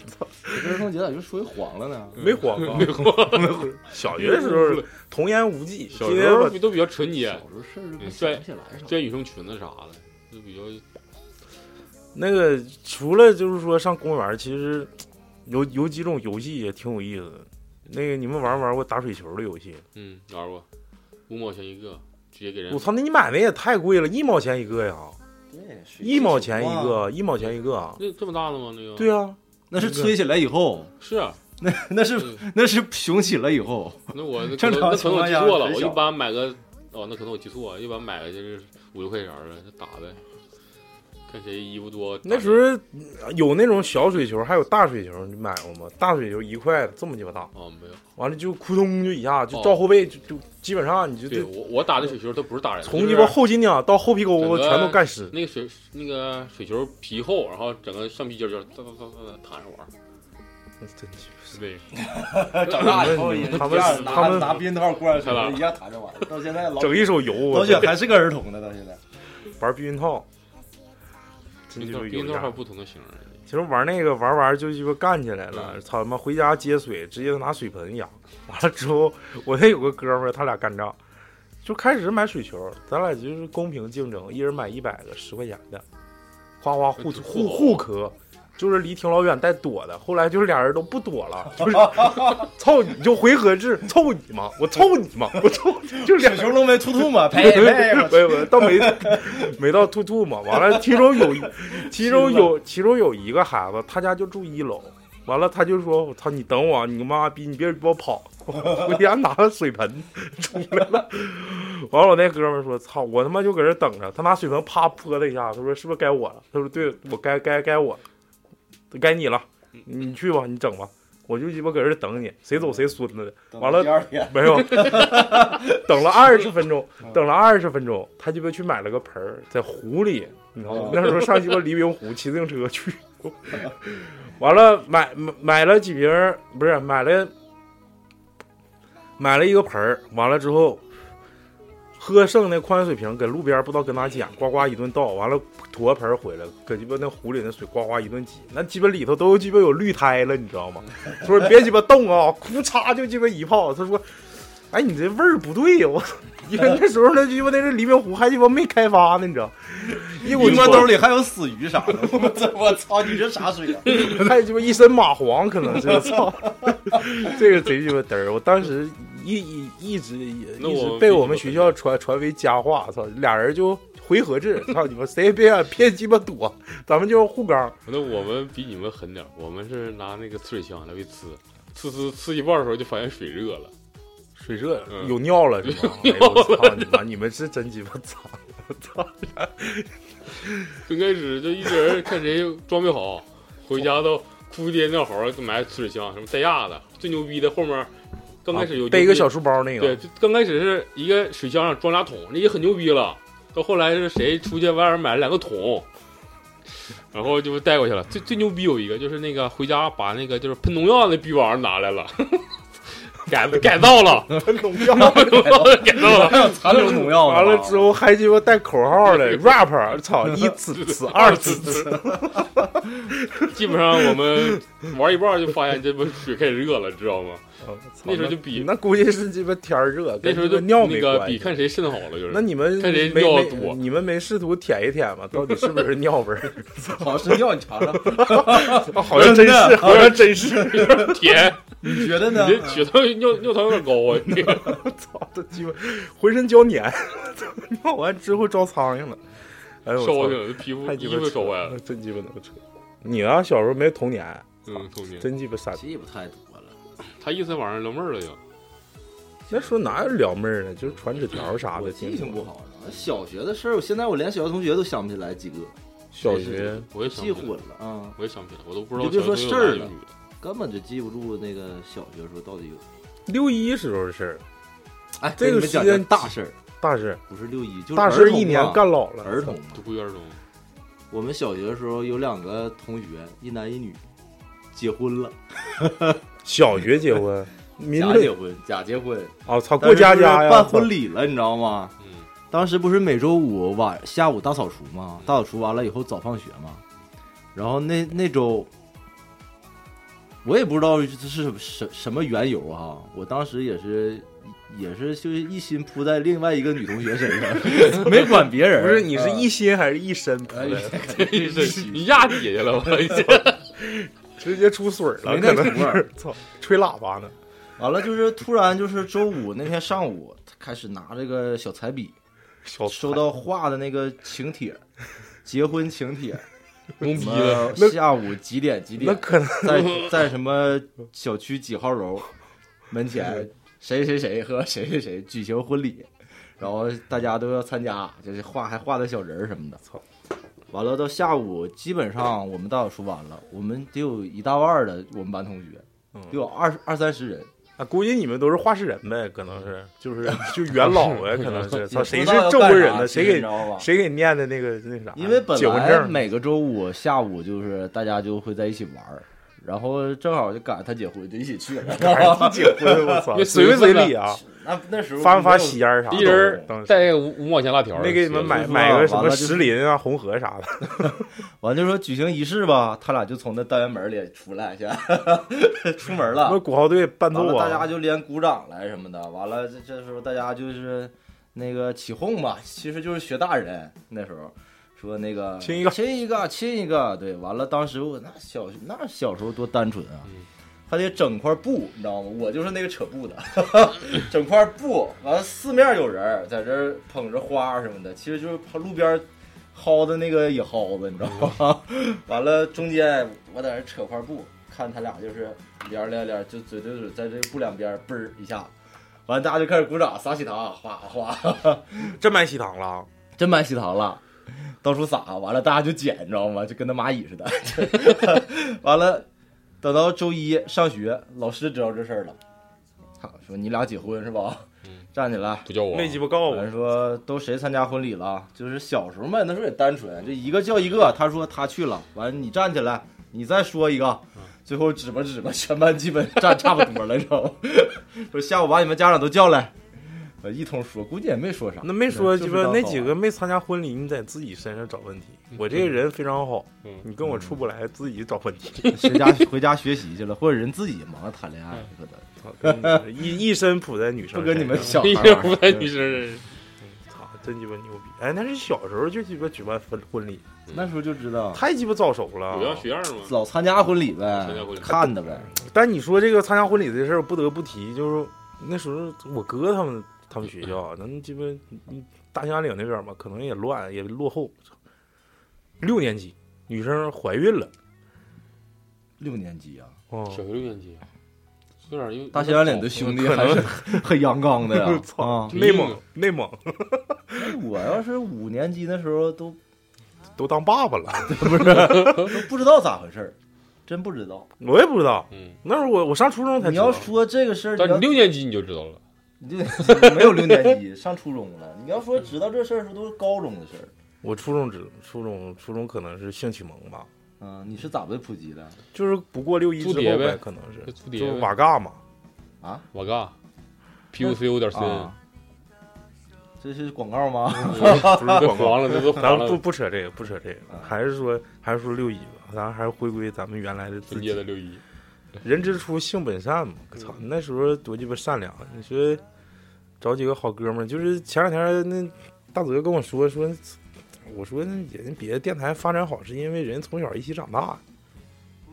[LAUGHS] 这
儿童节咋就属于黄了呢？
没黄啊，[LAUGHS] 没黄，[LAUGHS] 小学的时候童言无忌，
小时候都比较纯洁，
小时候事儿都
嗯
想不起来啥。
穿女生裙子啥的，就比较
那个除了就是说上公园，其实有有几种游戏也挺有意思的。那个你们玩没玩过打水球的游戏？
嗯玩过，五毛钱一个，直接给人
我操，那你买那也太贵了，一毛钱一个呀，
对，
一毛钱一个，一毛钱一个。
那这么大的吗？那个
对啊，
那是吹起来以后，
是啊，
那那是
嗯
那是雄起了以后，
那我
正常
能那可能我记错了，我一般买个哦，那可能我记错了，一般买个就是五六块钱儿的就打呗，看谁衣服多。
那时候有那种小水球，还有大水球，你买过吗？大水球一块这么鸡巴大，
哦没有，
完了就扑通就一下就
哦
照后背，就就基本上你就
对我我打的水球都不是打人，
从鸡巴后脊梁到后皮沟子全都干湿。
那个水那个水球皮厚，然后整个橡皮筋儿就哒哒哒哒哒弹着玩儿，
真鸡巴
对，
长大以后也是
他们
这样
他们
拿拿避孕套灌
看了
水一样弹着玩，到现在老
整一手油，
老
我
雪还是个儿童呢，到现在。
玩避孕套，真鸡巴有样
冰豆还不同的型儿，
其实玩那个玩玩就鸡巴干起来了，
嗯
操他妈回家接水，直接拿水盆养。完了之后，我那有个哥们儿，他俩干仗，就开始买水球，咱俩就是公平竞争，一人买一百个十块钱的，哗哗互互互磕，就是离挺老远带躲的，后来就是俩人都不躲了，就是 [LAUGHS] 操你就回合制，凑你嘛，我凑你嘛，我凑你，就俩
熊龙没突突嘛，[LAUGHS] 呸呸，
没没到没没到突突嘛，完了，其中有 [LAUGHS] 其中有其中有一个孩子，他家就住一楼，完了他就说，我操你等我，你妈逼你别给我跑，回家拿个水盆出来了。完了，我那哥们说：“操，我他妈就搁这等着。”他拿水盆啪泼他一下，他说：“是不是该我了？”他说：“对，我该该该我，该你了，你去吧，你整吧。”我就鸡巴搁这等你，谁走谁孙子的。完了没有，[LAUGHS] 等了二十分钟，等了二十分钟，他鸡巴去买了个盆儿，在湖里，你知道吗？那时候上鸡巴黎明湖骑自行车去，完了买买买了几瓶，不是买了买了一个盆儿，完了之后。喝剩那矿泉水瓶，搁路边不知道搁哪捡，呱呱一顿倒，完了驮盆回来，搁鸡巴那湖里那水呱呱一顿挤，那鸡巴里头都鸡巴有绿苔了，你知道吗？[LAUGHS] 他说别鸡巴动啊，哭嚓就鸡巴一泡。他说，哎，你这味儿不对呀，我因为那时候那鸡巴那是黎明湖还鸡巴没开发呢，你知道？一股
鸡巴兜里还有死鱼啥的，[LAUGHS] 我操，你这啥水啊？[LAUGHS]
还鸡巴一身蚂蟥，可能是操，这个贼鸡巴嘚儿，我当时。一一一直一直被我们学校传传为佳话，操，俩人就回合制，操你们谁也别想别鸡巴躲，咱们就是护缸。
那我们比你们狠点，我们是拿那个呲水枪来回呲，呲呲呲一半的时候就发现水热了，
水热有尿了是吗？[LAUGHS] 我操你妈！你们是真鸡巴脏！我操！
刚 [LAUGHS] 开始就一人看谁装备好，回家都哭爹尿嚎，买呲水枪，什么带压的，最牛逼的后面。刚开始有
背一个小书包那个，
对，刚开始是一个水箱上装俩桶，那也很牛逼了。到后来是谁出去外面买了两个桶，然后就带过去了。最最牛逼有一个就是那个回家把那个就是喷农药那逼玩意儿拿来了，[LAUGHS] 改 [LAUGHS] 改造了，[LAUGHS]
喷农药，
改造了，
还有残留农药。
完了之后还鸡巴带口号的 rap，操，一次次二次次。
基本上我们玩一半就发现这不水开始热了，知道吗？[LAUGHS] 那时候就比
那估计是鸡巴天热，
那时候就
尿
那个比看谁肾好了就是。
那你们
看谁
没
尿多？
你们没试图舔一舔吗？到底是不是尿味儿？[LAUGHS] [LAUGHS]
好像是尿，你尝尝。
好像真是，好像真是
舔。
你觉得呢？
你血糖尿尿糖有点高啊！你
操，这鸡巴浑身焦黏，尿完之后招苍蝇了。哎呦，
烧的皮肤
太鸡
巴烧坏了，
真鸡巴能扯。你啊，小时候没童年，
嗯，童年
真鸡巴傻逼，
记不太多了。
他意思晚上撩妹了就。
那时候哪有撩妹呢？就是传纸条啥的。
记性不好，小学的事儿，我现在我连小学同学都想不起来几个。
小学
我也
记混了啊，
我也想不起来，我都不知道。
你别说事儿了，根本就记不住那个小学时候到底有
六一时候的事儿。
哎，
这个
时间大事儿，
大事
不是六一，就是
大事一年干老了。
儿童
读幼儿童。
我们小学的时候有两个同学，一男一女，结婚了。
小学结婚，[LAUGHS]
假结婚，假结婚。
哦，操，过家家呀，
办婚礼了，你知道吗？
嗯。
当时不是每周五晚下午大扫除吗？大扫除完了以后早放学嘛。然后那那周，我也不知道这是什什么缘由啊。我当时也是。也是，就是一心扑在另外一个女同学身上，[LAUGHS] 没管别人。
不是，你是一心还是一身扑的？
你压底下了，我
直接出水了，可能是。操，吹喇叭呢。
完了，就是突然就是周五那天上午，开始拿这个小彩笔，收到画的那个请帖，[LAUGHS] 结婚请帖，
懵逼
了。下午几点？几点？
那可能
在在什么小区几号楼门前？[LAUGHS] 谁谁谁和谁谁谁举行婚礼，然后大家都要参加，就是画还画的小人儿什么的。操！完了到下午，基本上我们大扫除完了，我们得有一大半的我们班同学，得有二二三十人。
啊，估计你们都是画室人呗，可能是，就是就元老呗，[LAUGHS] 可能是。操，谁是证婚人呢？谁给谁给念的那个那啥？
因为本来每个周五下午就是大家就会在一起玩儿。然后正好就赶上他结婚，就一起去了。
他结婚，我操！[LAUGHS] 随不随礼啊？
那那时候
发没发喜烟啥的？
一人带五五毛钱辣条，
没给你们买买个什么石林啊、红河啥的。[LAUGHS]
完就说举行仪式吧，他俩就从那单元门里出来先，[LAUGHS] 出门了。
那鼓号队伴奏
啊，大家就连鼓掌来什么的。完了，这这时候大家就是那个起哄吧，其实就是学大人那时候。说那个
亲一个
亲一个，亲一个。对，完了，当时我那小那小时候多单纯啊，
嗯
还得整块布，你知道吗？我就是那个扯布的，[LAUGHS] 整块布，完了四面有人在这捧着花什么的，其实就是路边薅的那个野蒿子，你知道吗？[LAUGHS] 完了中间我在这扯块布，看他俩就是连儿连连儿就嘴对嘴，在这布两边嘣儿一下，完了大家就开始鼓掌撒喜糖，哗哗，[LAUGHS]
真买喜糖了，
真买喜糖了。到处撒，完了大家就捡，你知道吗？就跟那蚂蚁似的。完了，等到周一上学，老师知道这事儿了，好说你俩结婚是吧？站起来，
不叫我，
没鸡巴告我。
说都谁参加婚礼了？就是小时候嘛，那时候也单纯，就一个叫一个。他说他去了，完了你站起来，你再说一个，最后指吧指吧，全班基本 [LAUGHS] 站差不多了，你知道吗？[LAUGHS] 说下午把你们家长都叫来，呃一通说，估计也没说啥。
那没说鸡巴
就是当好玩
那几个没参加婚礼，你在自己身上找问题。我这个人非常好，
嗯
你跟我处不来，自己找问题。[LAUGHS]
回家回家学习去了，或者人自己忙着谈恋爱，可能
一一身扑在女生身上，
不跟你们小孩
一
玩儿
个不在女生身上，
操，真鸡巴牛逼！哎，那是小时候就鸡巴举办婚婚礼，
那时候就知道，
太鸡巴早熟了
有。样学样嘛。
老参加婚礼呗看的呗。
但你说这个参加婚礼这事儿，不得不提，就是那时候我哥他们他们学校，咱鸡巴嗯大兴安岭那边嘛，可能也乱也落后。六年级女生怀孕了，
六年级啊，
哦，
小学六年级，有点有
大兴安岭的兄弟还是 [LAUGHS] 很阳刚的呀。[LAUGHS]
操
啊，
内蒙内蒙。
我要是五年级那时候都 [LAUGHS]
都当爸爸了，
不是不知道咋回事儿，真不知道。
我也不知道。
嗯，
那时候我我上初中才知道。
你要说这个事儿，
但你六年级你就知道了，
六年级没有六年级，上初中了。你要说知道这事儿的时候，都是高中的事儿。
我初中知初中初中可能是性启蒙吧，
嗯，你是咋被普及的？
就是不过六一之后
呗
可能是
就租碟
就瓦嘎嘛。
啊
瓦嘎，PUC 点 C，
啊，这是广告吗？
不是广告 [LAUGHS]
了，这都
咱，不不扯这个，不扯这个，
啊
还是说还是说六一吧，咱还是回归咱们原来的自
纯
己
的六一，
人之初性本善嘛。我操，那时候多鸡巴善良！你说找几个好哥们儿，就是前两天那大泽跟我说说，我说那人别的电台发展好是因为人从小一起长大。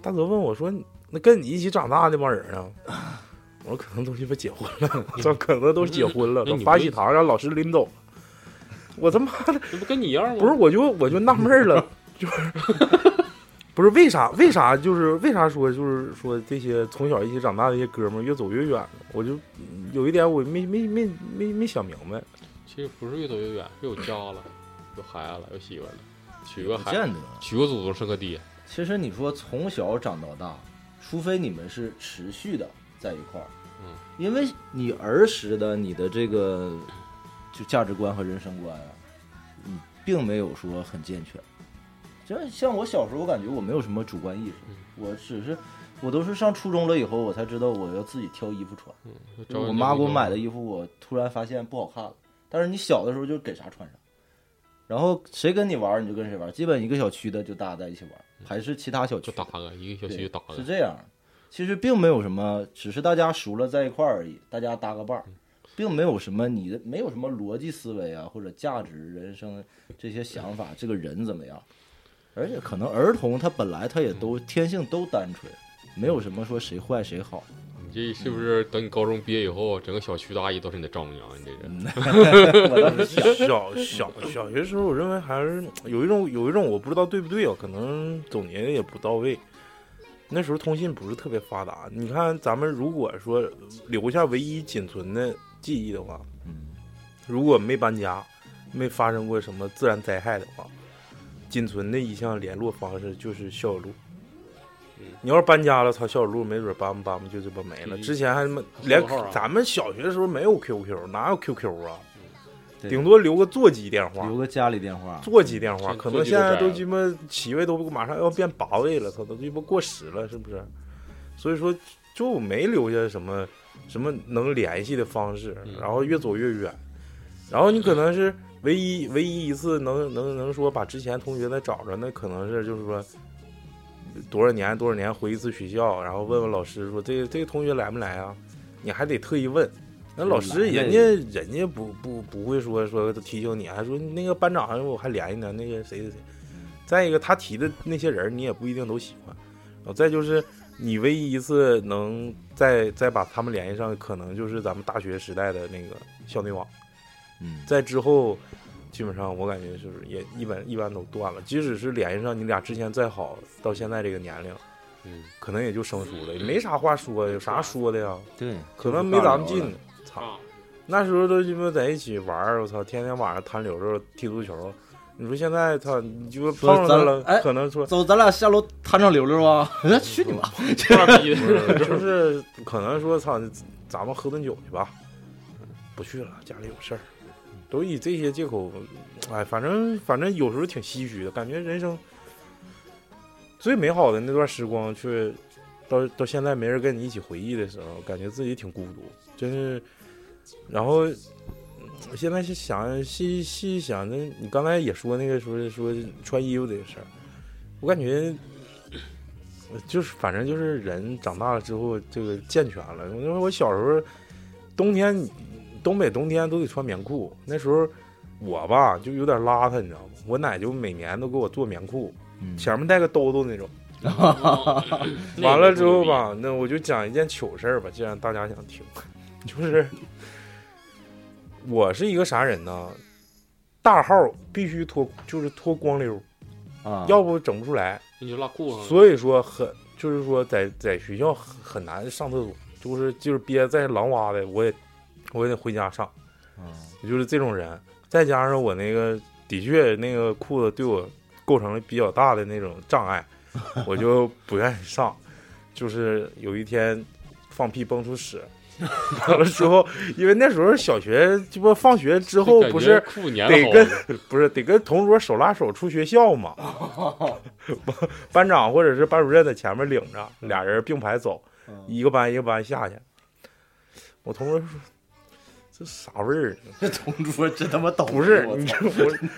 大泽问我说，那跟你一起长大那帮人啊？我说可能都鸡巴结婚了，[LAUGHS] 这可能都结婚了，发喜糖让老师拎走了。我他妈的
这不跟你一样吗？
不是，我就我就纳闷儿了，就是不是为啥为啥就是为啥说就是说这些从小一起长大的一些哥们儿越走越远呢？我就嗯有一点我没没没没没想明白。
其实不是越走越远，是有家了，有孩子了，有媳妇了，娶个孩
不见得。
娶个祖宗是个爹，
其实你说从小长到大，除非你们是持续的在一块儿，
嗯，
因为你儿时的你的这个就价值观和人生观啊，你并没有说很健全。就像我小时候，我感觉我没有什么主观意识，
嗯
我只是我都是上初中了以后，我才知道我要自己挑衣服穿。
嗯，
就是我妈给我买的衣服，我突然发现不好看了。但是你小的时候就给啥穿啥，然后谁跟你玩你就跟谁玩，基本一个小区的就大家在一起玩，还是其他小区的
就打个一个小区
对
就打个
是，这样。其实并没有什么，只是大家熟了在一块儿而已，大家搭个伴儿，并没有什么你的没有什么逻辑思维啊，或者价值、人生这些想法，这个人怎么样？而且可能儿童他本来他也都天性都单纯，没有什么说谁坏谁好。
你这是不是等你高中毕业以后，整个小区的阿姨都是你的丈母娘？你这人，
小小小学时候，我认为还是有一种有一种我不知道对不对啊，可能总结的也不到位。那时候通信不是特别发达，你看咱们如果说留下唯一仅存的记忆的话，
嗯
如果没搬家，没发生过什么自然灾害的话，仅存的一项联络方式就是校友录。
嗯
你要是搬家了，操，校友录没准搬不搬不就这么没了。
嗯
之前还他妈连咱们小学的时候没有 QQ，哪有 QQ 啊？顶多留个座机电话
留，个家里电话，
座机电话，可能现在
都
鸡巴七位都马上要变八位了，操，都鸡巴过时了，是不是？所以说就没留下什么什么能联系的方式，
嗯
然后越走越远，然后你可能是唯一唯一一次能能能说把之前同学再找着，那可能是就是说多少年多少年回一次学校，然后问问老师说这个这个同学来没来啊？你还得特意问，那老师
嗯
人家人家不不不会说说提醒你，还说那个班长我还联系呢，那个谁谁谁。再一个，他提的那些人你也不一定都喜欢。然后再就是你唯一一次能再再把他们联系上，可能就是咱们大学时代的那个校内网。
嗯，
在之后，基本上我感觉就是也一般一般都断了。即使是联系上，你俩之前再好，到现在这个年龄，
嗯，
可能也就生疏了，也没啥话说，有啥说的呀？
对，
可能没咱们近。操，那时候都鸡巴在一起玩儿，我操，天天晚上弹溜溜、踢足球。你说现在他你就碰上他了，
哎，
可能说
走，咱俩下楼弹场溜溜啊！去你妈！
就是可能说操，咱们喝顿酒去吧。不去了，家里有事儿，都以这些借口。哎，反正反正有时候挺唏嘘的，感觉人生最美好的那段时光，却到到现在没人跟你一起回忆的时候，感觉自己挺孤独，真是。然后我现在是想细细想，那你刚才也说那个说说穿衣服这个事儿，我感觉就是反正就是人长大了之后，这个健全了。因为我小时候冬天东北冬天都得穿棉裤，那时候我吧就有点邋遢，你知道吗？我奶就每年都给我做棉裤，前面带个兜兜那种。[LAUGHS] 完了之后吧，那我就讲一件糗事儿吧，既然大家想听，[LAUGHS] 就是我是一个啥人呢？大号必须脱，就是脱光溜
啊，
要不整不出来。
你就拉裤子。
所以说很，就是说在在学校很很难上厕所，就是就是憋在狼哇的，我也我也得回家上，
嗯，
就是这种人。再加上我那个的确那个裤子对我构成了比较大的那种障碍，[LAUGHS] 我就不愿意上。就是有一天放屁崩出屎，[LAUGHS] 完了之后，因为那时候小学这不放学之后不是得跟 [LAUGHS] 不是得跟同桌手拉手出学校嘛？班长或者是班主任在前面领着，俩人并排走，一个班一个班下去。我同桌说：“这啥味儿？”
这 [LAUGHS] 同桌真他妈懂。
不是你
我操
我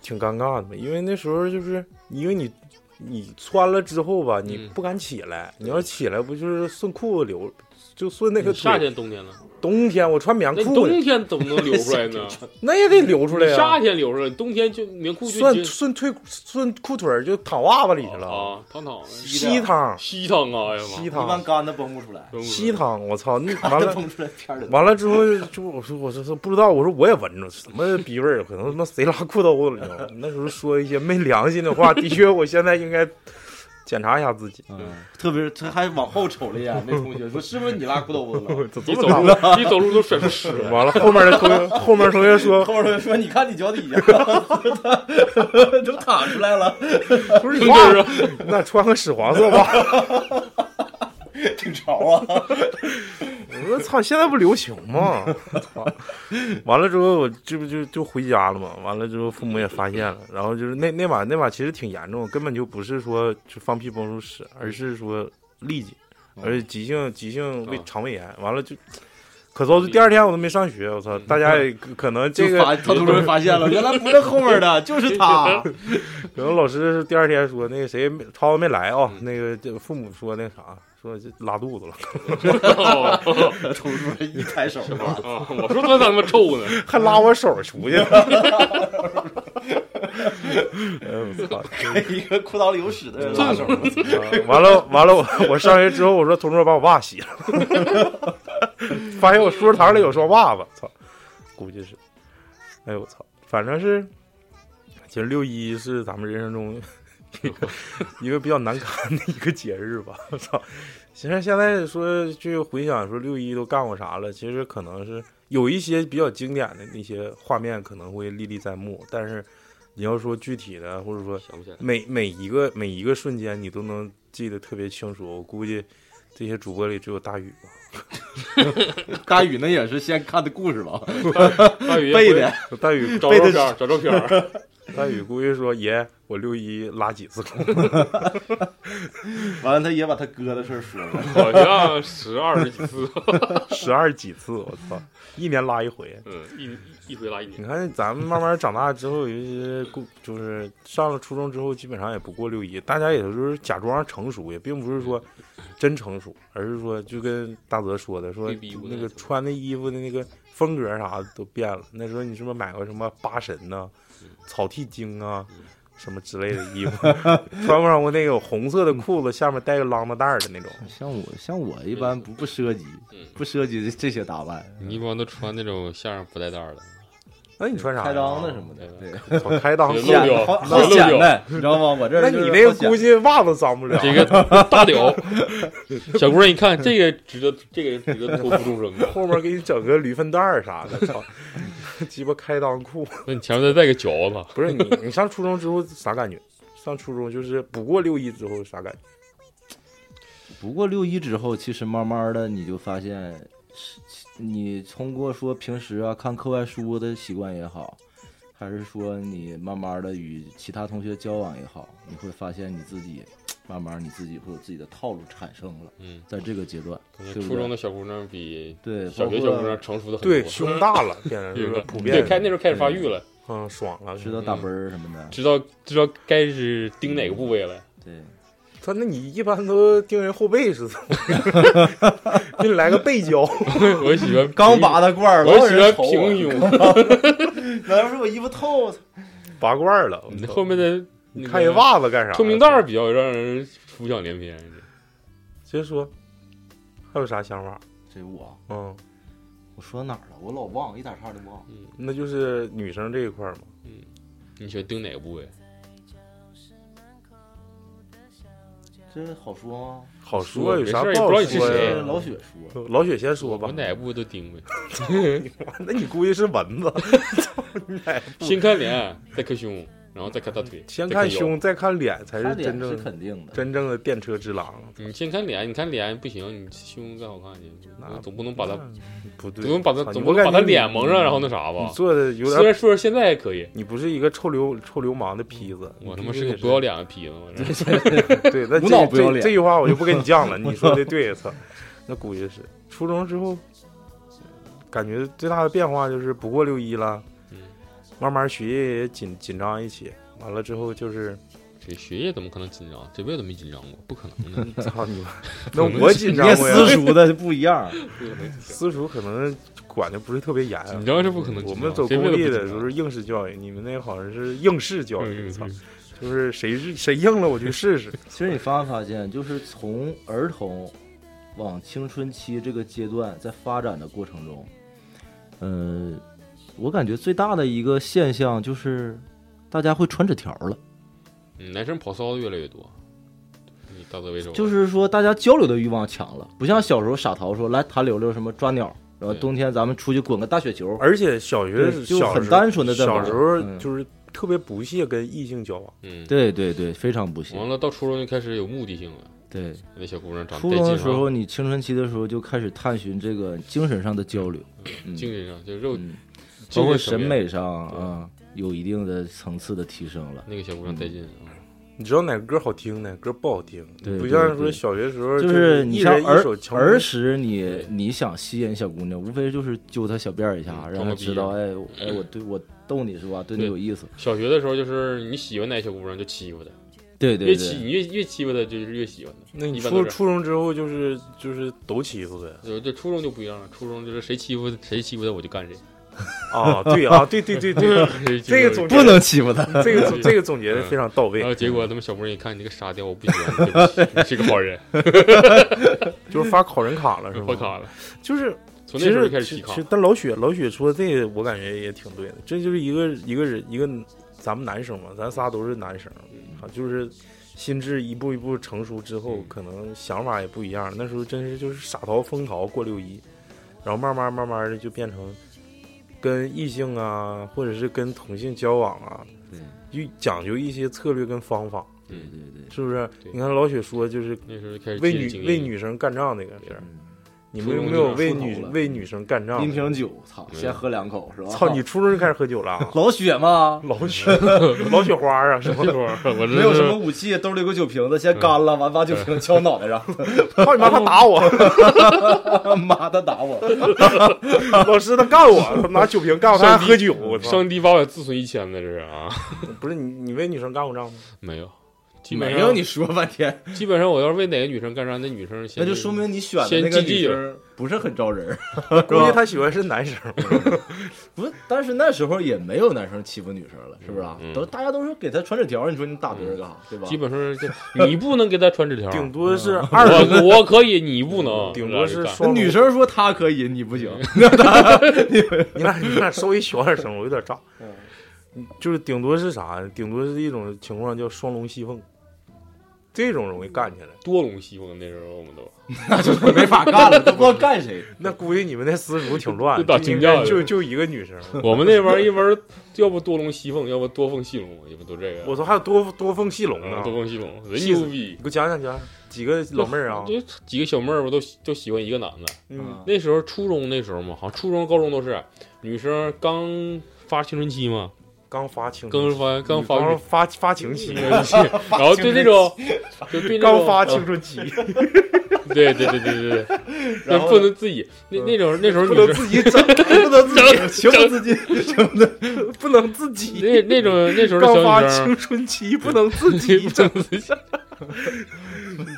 挺尴尬的嘛，因为那时候就是因为你你穿了之后吧，你不敢起来，你要起来不就是顺裤子流，就顺那个腿
夏天冬天呢？
冬天我穿棉裤，
冬天怎么能流出来呢？[LAUGHS]
那也得流出来呀、
夏天流出来，冬天就棉裤就
顺
就
顺腿顺裤腿儿就淌袜子里去了。
啊，汤汤
稀汤。
稀汤啊，哎呀妈，
稀汤。
一般干的崩不出来，
稀汤，我操！那完了
的崩出来片儿
完了之后就 [LAUGHS] 我说我说是不知道，我说我也闻着什么逼味儿，可能他妈谁拉裤兜子了，你知道吗？那时候说一些没良心的话，的确，我现在应该检查一下自己。
嗯，特别是他还往后瞅了一眼，[LAUGHS] 那同学说是不是你拉裤兜子了？[LAUGHS]
走路一走路都甩出屎。
完了，后面的同学 [LAUGHS] 后面同学说，
后面同学说你看你脚底下都淌出来了，
不是那穿个屎黄色吧，
挺潮啊！
我说操，现在不流行吗？操！完了之后，我这不就就回家了嘛？完了之后，父母也发现了，然后就是那那晚那晚其实挺严重，根本就不是说就放屁崩出屎，而是说痢疾，而且急性急性胃肠胃炎。完了就可糟，第二天我都没上学，我操！大家也可可能这个
他突然发现了，[LAUGHS] 原来不是后面的，就是他。
可能老师第二天说那个谁没超没来啊，那个父母说那啥。说这拉肚子了，[LAUGHS]
同桌一抬手
啊！我说他咋他妈臭呢？[LAUGHS]
还拉我手出去了。[LAUGHS] 哎我操！
一个裤裆里有屎的人拉手。
完了完了，我我上学之后，我说同桌把我袜洗了，发现我书桌堂里有双袜子，操！估计是，哎呦我操！反正是，其实六一是咱们人生中。一 [LAUGHS] 个一个比较难堪的一个节日吧，我操！其实现在说去回想说六一都干过啥了，其实可能是有一些比较经典的那些画面可能会历历在目，但是你要说具体的，或者说每每一个每一个瞬间你都能记得特别清楚，我估计这些主播里只有大宇吧。[LAUGHS]
大宇那也是先看的故事吧？
大宇
背的，
大宇
找照片，找照片。[LAUGHS]
大宇估计说：“爷，我六一拉几次裤？[LAUGHS]
完了，他也把他哥的事儿说了，
好像十二十几次，[LAUGHS]
十二几次，我操，一年拉一回。
嗯，一一回拉一年。
你看，咱们慢慢长大之后，尤其是过，就是上了初中之后，基本上也不过六一，大家也都是假装成熟，也并不是说真成熟，而是说就跟大泽说的，说那个穿的衣服的那个风格啥的都变了。那时候你是不是买过什么八神呐、草剃精啊？什么之类的衣服，[LAUGHS] 穿不上过那个红色的裤子，下面带个啷子带儿的那种。[LAUGHS]
像我像我一般不不涉及，不涉及这些打扮，
你一般都穿那种下面不带带儿的，
那你穿啥？
开裆的什么的，对，
操开裆 [LAUGHS]
露
显
掉
好
露掉
好显摆，你知道吗？我这
那你那个估计袜子脏不了。
这个大屌，[LAUGHS] 小姑娘一看这个值得，这个值得托付终生啊！
后面给你整个驴粪蛋儿啥的，操，[LAUGHS] 鸡巴开裆裤。
那你前面再带个脚子，
不是你，你上初中之后啥感觉？上初中就是不过六一之后啥感觉？
不过六一之后，其实慢慢的你就发现，是你通过说平时啊看课外书的习惯也好，还是说你慢慢的与其他同学交往也好，你会发现你自己慢慢你自己会有自己的套路产生了。
嗯，
在这个阶段，对对？
初中的小姑娘比
对
小学小姑娘成熟的很多，
对，胸大了，[LAUGHS] 变成是个普遍
对，开那时候开始发育了，
嗯，爽了，
知道打啵儿什么的，
知道知道该是盯哪个部位了。
对，
他那你一般都盯人后背是怎么？[LAUGHS] 给你来个背胶，[LAUGHS]
我喜欢 [LAUGHS]
刚拔的罐儿，
我喜欢平胸，
那要是我衣服透，
拔罐儿了。
你后面的
你看人袜子干啥？
透明袋儿比较让人浮想联翩。
接着说，还有啥想法？
这我，
嗯，
我说哪儿了？我老忘，一打岔就忘。
那就是女生这一块儿嘛。
你喜欢盯哪个部位？
这好说吗？
好说，有啥不好
事儿也不知道你是
说
谁
呀？
老雪说，
老雪先说吧
我。哪部都盯呗。[LAUGHS]
那你估计是蚊子。[LAUGHS] [LAUGHS]
先看脸，再看胸，然后再看大腿，
先。看胸，再看脸，才
是
是真正
肯定的。
真正的电车之狼。
你先看脸，你看脸不行，你胸再好看去，
那
总不能把它
不对，
总不能把它总不能把它
你我感觉
脸蒙上，然后那啥吧
你？做的有
虽然说现在还可以，
你不是一个臭流臭流氓的坯子，
我他妈是个不要脸的坯子，[LAUGHS] [LAUGHS]
对，那
无脑
这这
不要脸
这句话我就不跟你犟了。[LAUGHS] 你说的对，操，那估计是初中之后，感觉最大的变化就是不过六一了，
嗯
慢慢学业也紧紧张一起，完了之后就是，
这学业怎么可能紧张？这辈子没紧张过，不可能的。
操你妈，那我紧张过呀
私，塾的就不一样，[LAUGHS]
私塾可能管的不是特别严啊，
紧张是不可能
我们走公立的都是应试教育，你们那个好像是应试教育，操
嗯嗯，
就是谁是谁应了我去试试。[LAUGHS]
其实你发没发现，就是从儿童往青春期这个阶段在发展的过程中，呃，我感觉最大的一个现象就是大家会传纸条了，
嗯，男生跑骚的越来越多。你大泽为首，
就是说大家交流的欲望强了，不像小时候傻淘说来弹溜溜什么抓鸟，然后冬天咱们出去滚个大雪球，
而且小学
就很单纯的在玩。
小时候
嗯。
就是特别不屑跟异性交往。
嗯，
对对对，非常不屑。
完了到初中就开始有目的性了。
对，
那小姑娘长
初中的时候，你青春期的时候就开始探寻这个精神上的交流，嗯。
精神上就肉，
嗯，
精
包括审美上啊，有一定的层次的提升了。
那个小姑娘带劲啊。
你知道哪个歌好听，哪个歌不好听，
对对
不像说小学时候
就是你像儿儿时你你想吸引小姑娘，无非就是揪她小辫儿一下，
嗯
让她知道，
装
哎我哎我对我逗你是吧？对你有意思。
小学的时候就是你喜欢哪小姑娘就欺负她，
对对对，
越欺你越越欺负她就是越喜欢她。
那你初初中之后就是就是都欺负呗。
对对初中就不一样了，初中就是谁欺负谁欺负他我就干谁。
啊？对啊，对对对对，[LAUGHS] 这个总
不能欺负他。
这个总这个总结的非常到位
然，后结果他们小姑娘一看你这个沙雕，我不喜欢你，对不起，你是个好人，[LAUGHS]
就是发考人卡了是吗？
发卡了。
就是
从那时候
其实
就开始提卡
其实，但老雪老雪说这个，我感觉也挺对的。这就是一个一个人一个咱们男生嘛，咱仨都是男生啊，就是心智一步一步成熟之后，
嗯
可能想法也不一样。那时候真是就是傻淘疯淘过六一，然后慢慢慢慢的就变成跟异性啊，或者是跟同性交往啊，
对。
就讲究一些策略跟方法，
对对对，
是不是？你看老雪说就是
那时候开始
为女为女生干仗那个事儿。
嗯
你们有没有为女为女生干仗？
一瓶酒，操，先喝两口是吧？
操，你初中就开始喝酒了？啊 [LAUGHS]
老雪吗？
老雪，老雪花啊，是吧？
我
没有什么武器，兜里有个酒瓶子，先干了，完把酒瓶敲脑袋上。
操你妈，他打我！[LAUGHS]
妈，他打我！[LAUGHS]
老师他干我，他拿酒瓶干我，他还喝酒，我操！
上帝八百自损一千的这是啊！
不是你，你为女生干过仗吗？
没有。基本
没有你说半天，[LAUGHS]
基本上我要是为哪个女生干仗，那女生
那就说明你选的那个
记
女生不是很招人，[LAUGHS] [LAUGHS]
估计他喜欢是男生。
不是，但是那时候也没有男生欺负女生了，是不是啊？
嗯
都大家都是给他传纸条，你说你打别人干啥，对吧？
基本上就你不能给他传纸条，
顶多是
嗯
二
我我可以，你不能，
顶多是
女生说她可以，你不行。
你俩你俩稍微小点声，我有点炸。就是顶多是啥？顶多是一种情况叫双龙戏凤，这种容易干起来。
多龙戏凤那时候我们都 [LAUGHS]
那就没法干了，[LAUGHS] 都不知道干谁。
那估计你们那私塾挺乱，
打群架的
就就一个女生。[LAUGHS]
我们那边一般，要不多龙戏凤，要不多凤戏龙，要不都这个。
我操，还有多多凤戏龙呢！
嗯多凤戏龙，人牛逼！
你给我讲讲讲，几个老妹儿啊？
就几个小妹儿，我都都喜欢一个男的。
嗯，
那时候初中那时候嘛，好像初中、高中都是女生刚发青春期嘛，
刚发情
刚发刚发
刚发发情期，[LAUGHS]
然后对那种就对
刚发青春期，[LAUGHS]
对对对对对对，
然后
那不能自己那那种那时候
不能自己整，不能自己
情不 [LAUGHS] 自己，
不能自己。
那那种那时候的
刚发青春期，不能自己整。
自己，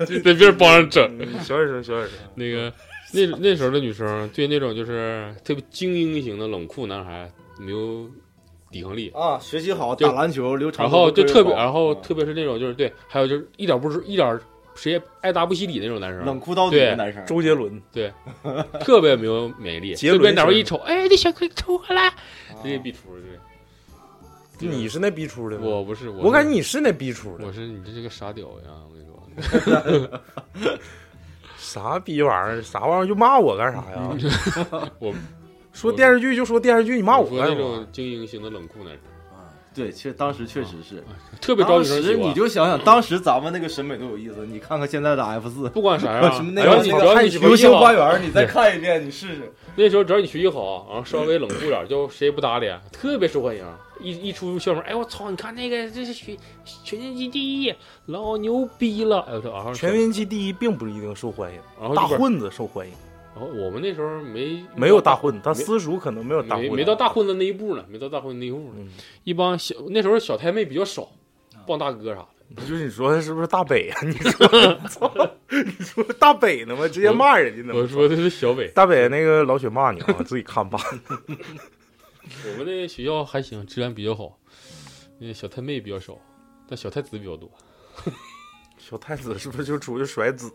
就在别人帮着整。
小点声，小点声。
那个那那时候的女生对那种就是特别精英型的冷酷男孩没有抵抗力，
啊，学习好，打篮球，留长
然
头发
后就特别，然后
啊
特别是那种就是对，还有就是一点不是一点谁也爱答不理的那种男生，
冷酷到底
对
的男生。
周杰伦，
对，特别没有免疫力，
杰伦
特别哪块一瞅，哎，这小鬼抽过来，这个逼出对。
你是那逼出的吗？
我不是，我
我感觉你是那逼出的。
我是你这是个傻屌呀！我跟你说，[LAUGHS]
啥逼玩意儿？啥玩意儿？就骂我干啥呀？[LAUGHS] [LAUGHS]
我
说电视剧就说电视剧，你骂我
说那？种精英型的冷酷男生，
对，其实当时确实是，
特别招
当
女生喜欢。
时你就想想，当时咱们那个审美多有意思。你看看现在的 F 四，
不管啥样，[LAUGHS]
什么那
只要你只
个那个《
要你学习
流星花，园》，你再看一遍，你试试。
那时候只要你学习好，然后稍微冷酷点，就谁也不搭理，特别受欢迎。一一出校门，哎我操！你看那个这是全全年级第一，老牛逼了！哎我操啊，
全年级第一并不一定受欢迎，大混子受欢迎，
然后我们那时候没
没有大混子，他私塾可能没有大混，
没没到大混子那一步呢，没到大混子那一步呢。
嗯
一帮小那时候小太妹比较少，傍大哥啥的。
就是你说的是不是大北啊？[LAUGHS] 你说，操，[LAUGHS] 你说大北呢吗？直接骂人家呢吗？
我说的是小北，
大北那个老雪骂你啊，自己看吧。[LAUGHS]
我们那学校还行，治安比较好，那小太妹比较少，但小太子比较多。
小太子是不是就出去甩子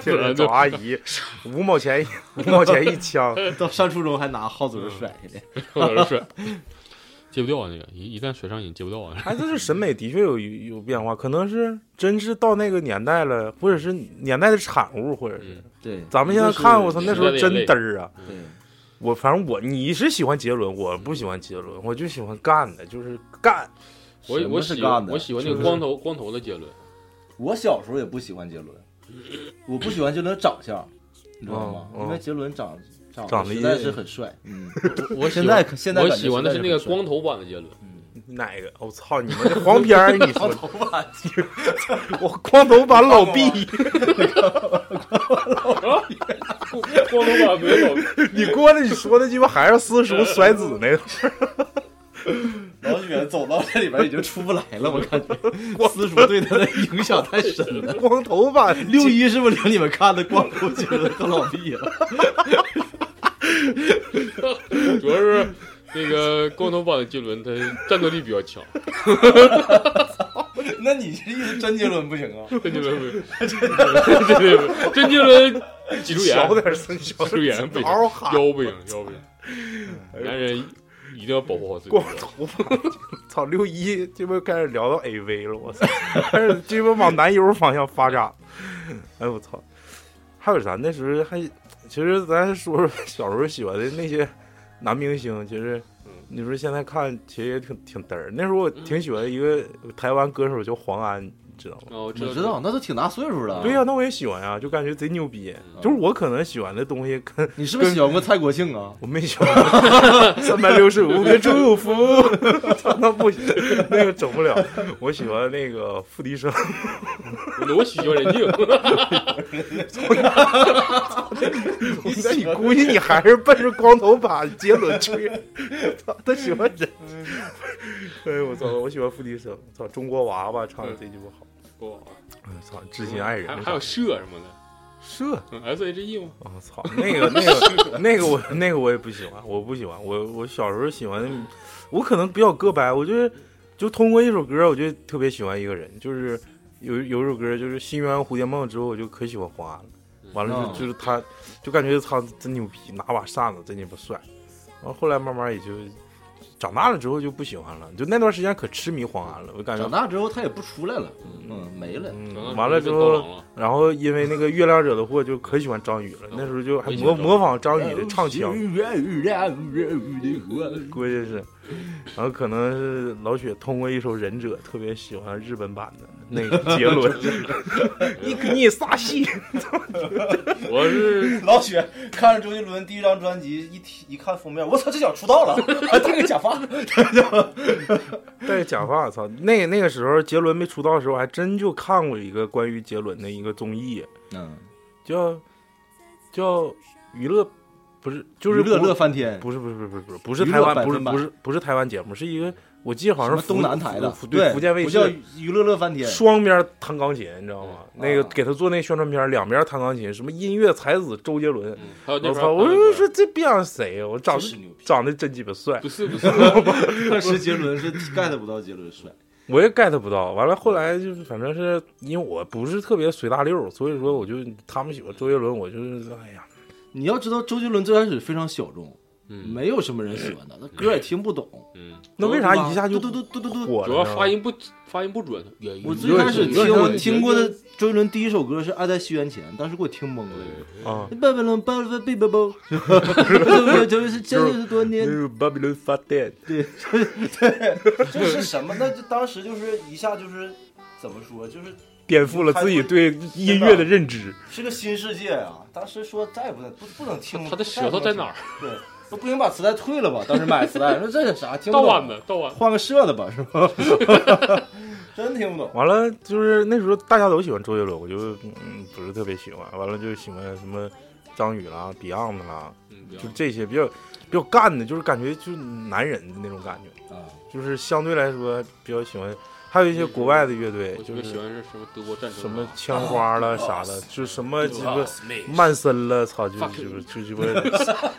去了？[LAUGHS] 找阿姨，[LAUGHS] 五毛钱一五毛钱一枪，[LAUGHS]
到上初中还拿号嘴甩去的。
往那甩，戒不掉啊！那个一一旦甩上瘾，戒不掉啊！
哎就是审美的确有有变化，可能是真是到那个年代了，或者是年代的产物，或者是
嗯，
对，
咱们现在看，我操，那时候真嘚儿啊！
对，
我反正我你是喜欢杰伦，我不喜欢杰伦，我就喜欢干的，就是干。
我我喜欢
是干的
我喜欢那
就是
个光头光头的杰伦，
我小时候也不喜欢杰伦，我不喜欢杰伦长相，你知道吗？
嗯嗯
因为杰伦长长
长得
实在是很帅。嗯，[LAUGHS]
我
现在现在
我
感觉
喜欢的是那个 [LAUGHS] 光头版的杰伦，
哪个？我操！你们这黄片儿，你说
头版，
我光头版老毕，[LAUGHS]
光头版没有。
你过来你说那鸡巴还是私塾甩子那个？[LAUGHS]
老许走到这里边已经出不来了，我感觉 [LAUGHS] 私塾对他的影响太深了。[LAUGHS]
光头版
六一是不是领你们看的光头杰伦和老毕了？
主要是那个光头版的杰伦，他战斗力比较强，
那你这意思真杰伦不行啊？
真杰伦不行，真杰伦，真杰伦脊柱炎，
小点声，小
脊柱炎不行，腰不行，腰不行，男人一定要保护好自己。
光头发，[LAUGHS] 操！六一这不开始聊到 AV 了，我操！[LAUGHS] 开始这不往男优方向发展。哎我操！还有啥？那时候还其实咱说说小时候喜欢的那些男明星，其实你说现在看其实也挺挺嘚儿。那时候我挺喜欢一个台湾歌手叫黄安，知道吗？
哦，
我知道，那都挺大岁数了。
对呀、那我也喜欢呀、就感觉贼牛逼。就是我可能喜欢的东西跟
你是不是喜欢过蔡国庆啊？
我没喜欢过 [LAUGHS] 三百六十五个祝福，[LAUGHS] 那不行，那个整不了。我喜欢那个付笛声，
我喜欢人静。
那你估计你还是奔着光头把杰伦去。操，[LAUGHS] 他喜欢人。哎呦我操！我喜欢付笛声。操，中国娃娃唱的这句不好。
哇！
我操，知心爱人
还还有射什么的，
射
嗯 S H E 吗？
我操，那个那个那个我那个我也不喜欢，我不喜欢。我我小时候喜欢，我可能比较个白，我觉得就通过一首歌，我就特别喜欢一个人，就是有有一首歌就是《心愿蝴蝶梦》之后，我就可喜欢花了。完了就是他，就感觉他真牛逼，拿把扇子真鸡巴帅。然后后来慢慢也就长大了之后就不喜欢了，就那段时间可痴迷黄安了，我感觉
长大之后他也不出来了，嗯，没了。
嗯，完了之后，然后因为那个《月亮惹的祸》就可喜欢张宇了，那时候就还模模仿张宇的唱腔，估计是，然后可能是老雪通过一首《忍者》特别喜欢日本版的那个杰伦，[LAUGHS] 你你撒戏，[LAUGHS]
我是 [LAUGHS]
老雪看着周杰伦第一张专辑，一提一看封面，我操，这脚出道了，还戴个假发，
戴个假发，操！那那个时候杰伦没出道的时候，还真就看过一个关于杰伦的一个综艺，
嗯，
叫叫娱乐，不是就是
娱乐乐翻天
不是不是不是不是不是不是台湾不是不是不是台湾节目，是一个我记得好像是
东南台的对
对福建卫视
叫娱乐乐翻天
双边弹钢琴，你知道吗？
啊
那个给他做那宣传片，两边弹钢琴，什么音乐才子周杰伦，
还有那
我操！我就说这逼样谁呀？我长长得真鸡巴帅，
不是不是，
当时杰伦是 get 不到杰伦帅，[LAUGHS]
我也 get 不到。完了后来就是反正是因为我不是特别随大溜，所以说我就他们喜欢周杰伦，我就是哎呀，
你要知道周杰伦最开始非常小众，没有什么人喜欢他，那歌也听不懂，
嗯，
那为啥一下就
嘟嘟嘟嘟嘟
火了？
主要发音不发音不准。
我最开始听我听过的周杰伦第一首歌是《爱在西元前》，当时给我听懵了。
啊，
巴比伦，巴比伦，巴比伦，就是这就是多年。
巴比伦发电，
对对，这是什么？那就当时就是一下就是怎么说，就是
颠覆了自己对音乐的认知。
是个新世界啊！当时说再也不能不不能听，
他的舌头在哪儿？
对，说不行把磁带退了吧。当时买磁带，说这是啥？听不
盗
懂。
的盗版，
换个设的吧，是吧？[LAUGHS] 真听不懂。
完了，就是那时候大家都喜欢周杰伦，我就嗯不是特别喜欢。完了就喜欢什么张宇啦、Beyond 啦，就这些比较比较干的，就是感觉就是男人的那种感觉
啊，
就是相对来说比较喜欢。还有一些国外的乐队，就
我
是
喜欢是什么德国战争
什么枪花了啥的，就什么鸡巴曼森了，操，就就就鸡巴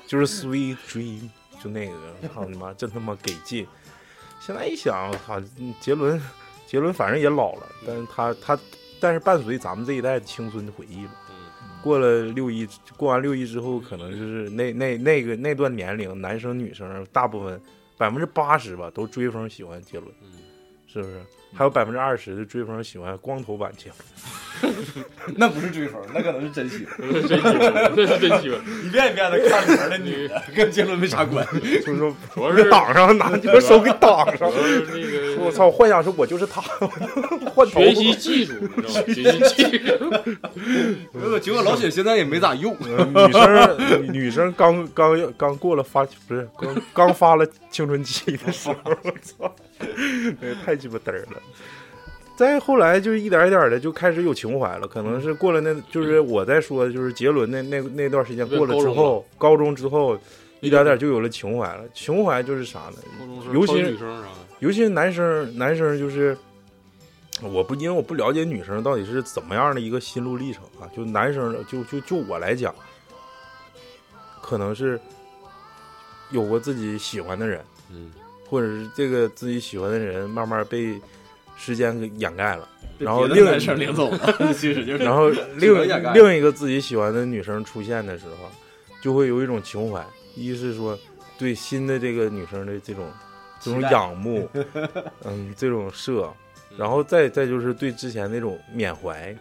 就是 Sweet Dream，就那个，操你妈，真他妈给劲！现在一想，我操，杰伦，杰伦反正也老了，但是他他，但是伴随咱们这一代的青春的回忆吧。过了六一，过完六一之后，可能就是那那那个那段年龄，男生女生大部分百分之八十吧，都追风喜欢杰伦，是不是？还有百分之二十的追风喜欢光头版杰伦。
那不是追风，那可能是真喜欢，
真喜欢那是真喜欢。[LAUGHS]
一遍一遍的看里面的女的，跟杰伦没啥关系。
就是说
主要是
挡上，拿这个手给挡上。
那个
我操！幻想是我就是他，换头
学习技术，你知道吗？学习技术。[LAUGHS]
结果老雪现在也没咋用。
女生女生刚刚刚过了发不是刚刚发了青春期的时候，我操，那个太鸡巴嘚儿了。再后来就一点一点的就开始有情怀了，可能是过了那，就是我在说，就是杰伦那那那段时间过了之后，高中之后，一点点就有了情怀了。情怀就是啥呢？尤其
女生啥的，
尤其是男生，男生就是我不因为我不了解女生到底是怎么样的一个心路历程啊，就男生就就就我来讲，可能是有过自己喜欢的人，
嗯，
或者是这个自己喜欢的人慢慢被时间给掩盖了，然后另
别的男生领走了 [LAUGHS] 其实就是
然后另另一个自己喜欢的女生出现的时候，就会有一种情怀，一是说对新的这个女生的这种这种仰慕，[LAUGHS] 嗯，这种摄，然后再再就是对之前那种缅怀，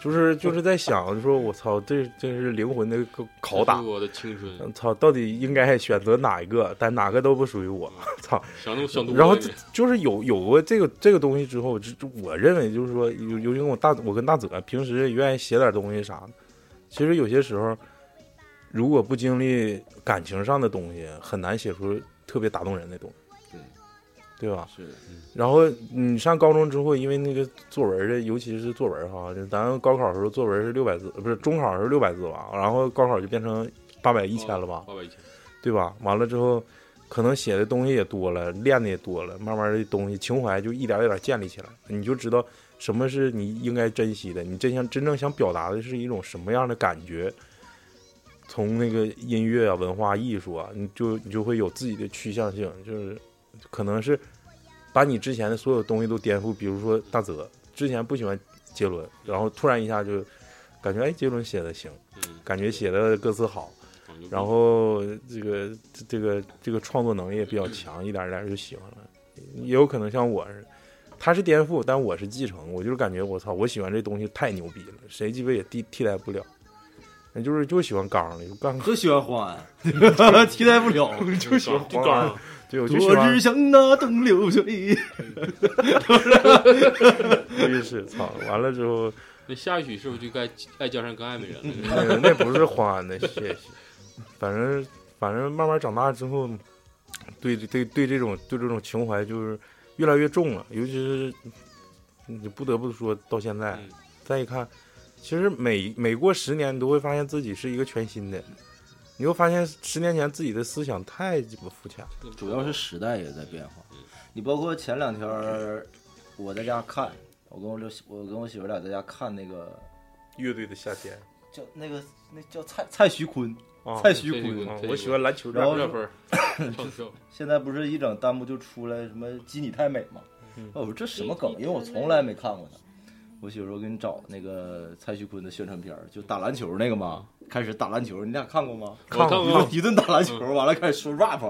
就是就是在想，就说我操，这这是灵魂的拷打，
我的青春，
操，到底应该选择哪一个？但哪个都不属于我，操！
想都想多
然后就就是有有过这个这个东西之后，就就我认为就是说，尤尤其跟我大我跟大泽平时愿意写点东西啥的，其实有些时候，如果不经历感情上的东西，很难写出特别打动人的东西。对吧？
是。
然后你上高中之后，因为那个作文的，尤其是作文哈，就咱高考的时候作文是六百字，不是中考是六百字吧？然后高考就变成八百、一千了吧？
八百一千，
对吧？完了之后，可能写的东西也多了，练的也多了，慢慢的东西情怀就一点一点建立起来，你就知道什么是你应该珍惜的，你真想真正想表达的是一种什么样的感觉。从那个音乐啊、文化艺术啊，你就你就会有自己的趋向性，就是可能是把你之前的所有东西都颠覆。比如说大泽之前不喜欢杰伦，然后突然一下就感觉哎，杰伦写的行，感觉写的歌词好，然后这个这个这个创作能力也比较强，一点一点就喜欢了。也有可能像我似的，他是颠覆，但我是继承。我就是感觉我操，我喜欢这东西太牛逼了，谁鸡巴也替替代不了。那就是就喜欢刚的，就刚
就喜欢黄安，[LAUGHS] 替代不了，[LAUGHS]
就喜欢黄安。对，我就喜
昨
欢
日像那东流水。
我也是，操！完了之后，
那下一曲是不是就该爱江山更爱美人
那
了？
那不是黄安的，谢谢。反正反正慢慢长大之后，对对对这种对这种情怀就是越来越重了，尤其是你不得不说到现在，再一看，其实每每过十年，你都会发现自己是一个全新的。你会发现十年前自己的思想太鸡巴肤浅了，
主要是时代也在变化。你包括前两天儿我在家看，我跟我六我跟我媳妇俩在家看那个
乐队的夏天，
叫那个那叫蔡蔡徐坤
啊，
蔡徐坤
啊，我喜欢篮球
然后
热 [LAUGHS]
分
现在不是一整弹幕就出来什么“鸡你太美”嘛？
嗯
我说这什么梗？因为我从来没看过他。我媳妇说给你找那个蔡徐坤的宣传片儿，就打篮球那个嘛。开始打篮球，你俩看过吗？
看过
一顿打篮球，完了开始说 rap。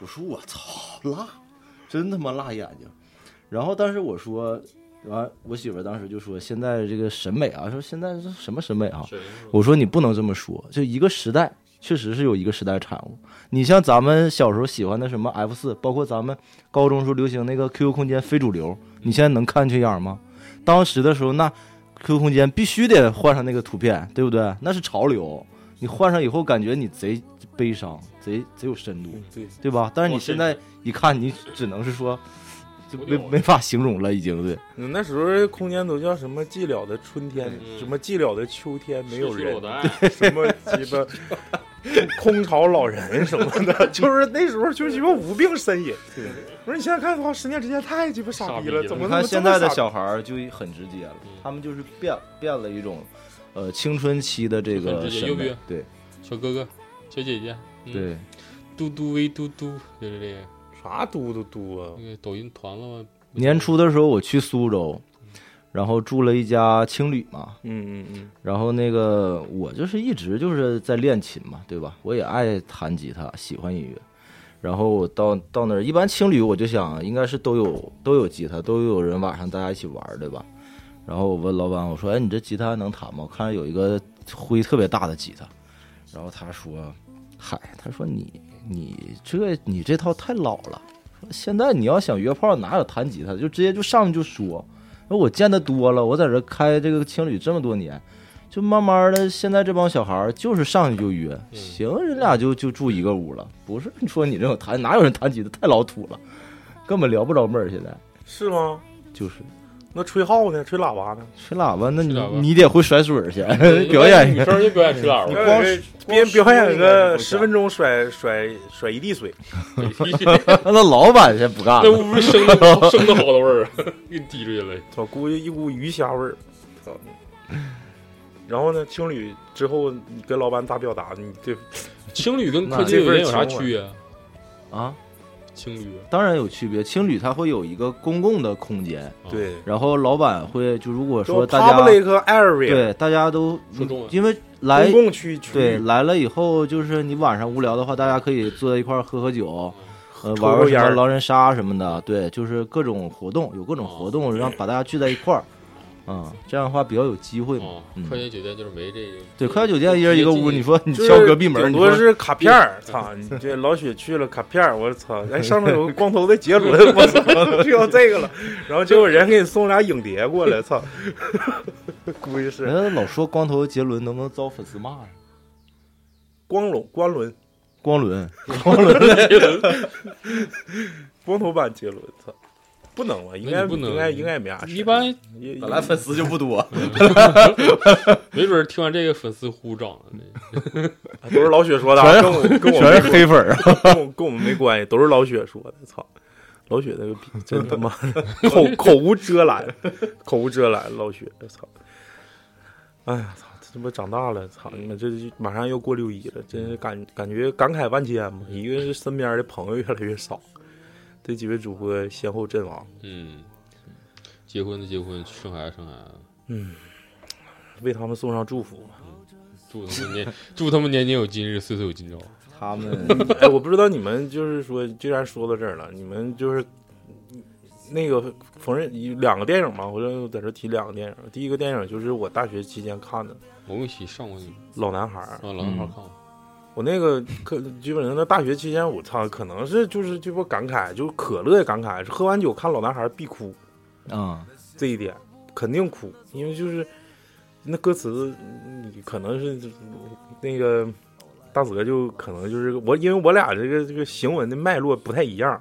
我说我操，辣，真他妈辣眼睛。然后，当时我说，完，我媳妇当时就说，现在这个审美啊，说现在是什么审美啊？我说你不能这么说，就一个时代，确实是有一个时代产物。你像咱们小时候喜欢的什么 F 四，包括咱们高中时候流行那个 QQ 空间非主流，你现在能看这样吗？当时的时候，那 QQ 空间必须得换上那个图片，对不对？那是潮流。你换上以后，感觉你贼悲伤，贼贼有深度，
对
对吧？但是你现在一看，你只能是说，就没没法形容了，已经对。
嗯那时候空间都叫什么寂寥的春天，什么寂寥的秋天没有人什么鸡巴 [LAUGHS] 空巢老人什么的，就是那时候就鸡巴无病呻吟。我说你现在看的话，十年之前太鸡巴傻逼了，怎么
你看现在的小孩就很直接了，他们就是变变了一种，呃，青春期的这个，审美，对
小哥哥、小姐姐，嗯
对，
嘟嘟喂嘟嘟，就是这个
啥嘟嘟嘟啊？
那个抖音团了吗？
年初的时候我去苏州，然后住了一家青旅嘛，
嗯嗯嗯，
然后那个我就是一直就是在练琴嘛，对吧？我也爱弹吉他，喜欢音乐。然后我到到那儿，一般青旅我就想应该是都有都有吉他，都有人晚上大家一起玩，对吧？然后我问老板，我说：“哎，你这吉他能弹吗？我看着有一个灰特别大的吉他。”然后他说：“嗨，他说你你这你这套太老了，现在你要想约炮，哪有弹吉他的？就直接就上去就说。那我见的多了，我在这开这个情侣这么多年，就慢慢的，现在这帮小孩儿就是上去就约，行，人俩就就住一个屋了。不是说你这种弹，哪有人弹吉他太老土了，根本聊不着妹儿。现在
是吗？
就是
那吹号呢？吹喇叭呢？
吹喇叭，那你你得会甩水儿去 [LAUGHS] 表演一个。
女生就表演吹喇叭
你光
别表演个十。分钟甩甩甩一地水，[LAUGHS]
那老板先不干了
那
了。
屋里生的生的好的味儿，给你滴出去了。
我估计一股鱼虾味儿。操！然后呢，青旅之后你跟老板咋表达？你这
青旅跟科技酒店有啥区别？
啊，
青旅
当然有区别。青旅它会有一个公共的空间，
对，
然后老板会就如果说
说
大家
public area，
对大家都因为来
公共区区
对来了以后，就是你晚上无聊的话，大家可以坐在一块儿喝喝酒，呃，玩玩
儿。
狼人杀什么的，对，就是各种活动，有各种活动，让把大家聚在一块儿，嗯，这样的话比较有机会嘛。
快捷酒店就是没这个。
对，快捷酒店一人一个屋，你说你敲隔壁门，
顶
你说
多是卡片儿，操！你这老雪去了卡片儿，我操！哎，上面有个光头的杰伦，我操，就要这个了。然后结果人给你送俩影碟过来，操！[LAUGHS] 估计是
人家老说光头杰伦能不能遭粉丝骂呀？
光荣光轮
光轮，光轮
杰伦，光 [LAUGHS] 头版杰伦，操！不能吧？应该
不能
应该应该没啥事。
一般
本来粉丝就不多，[LAUGHS]
没准听完这个粉丝呼涨了呢。[LAUGHS]
都是老雪说的跟我跟我
全是黑粉啊，
跟我跟我们没关系，都是老雪说的。操，老雪那个逼真他妈口口无遮拦，口无遮拦，老雪，操！哎呀，操！这不长大了，操你们！这就马上要过六一了，真是感感觉感慨万千嘛。一个是身边的朋友越来越少，这几位主播先后阵亡，
嗯，结婚的结婚，生孩子生孩子，
嗯，为他们送上祝福吧。
祝他们年祝他们年年有今日，岁岁有今朝。
他们 [LAUGHS]
哎，我不知道你们就是说，既然说到这儿了，你们就是那个缝纫两个电影嘛，我就在这提两个电影。第一个电影就是我大学期间看的《
我们一起上过那个
老男孩》
啊，老男孩看过。
我那个可基本上在大学期间，我操，可能是就是这波感慨，就是可乐也感慨，是喝完酒看《老男孩》必哭
啊，
这一点肯定哭，因为就是那歌词，可能是那个大泽就可能就是我，因为我俩这个这个行文的脉络不太一样，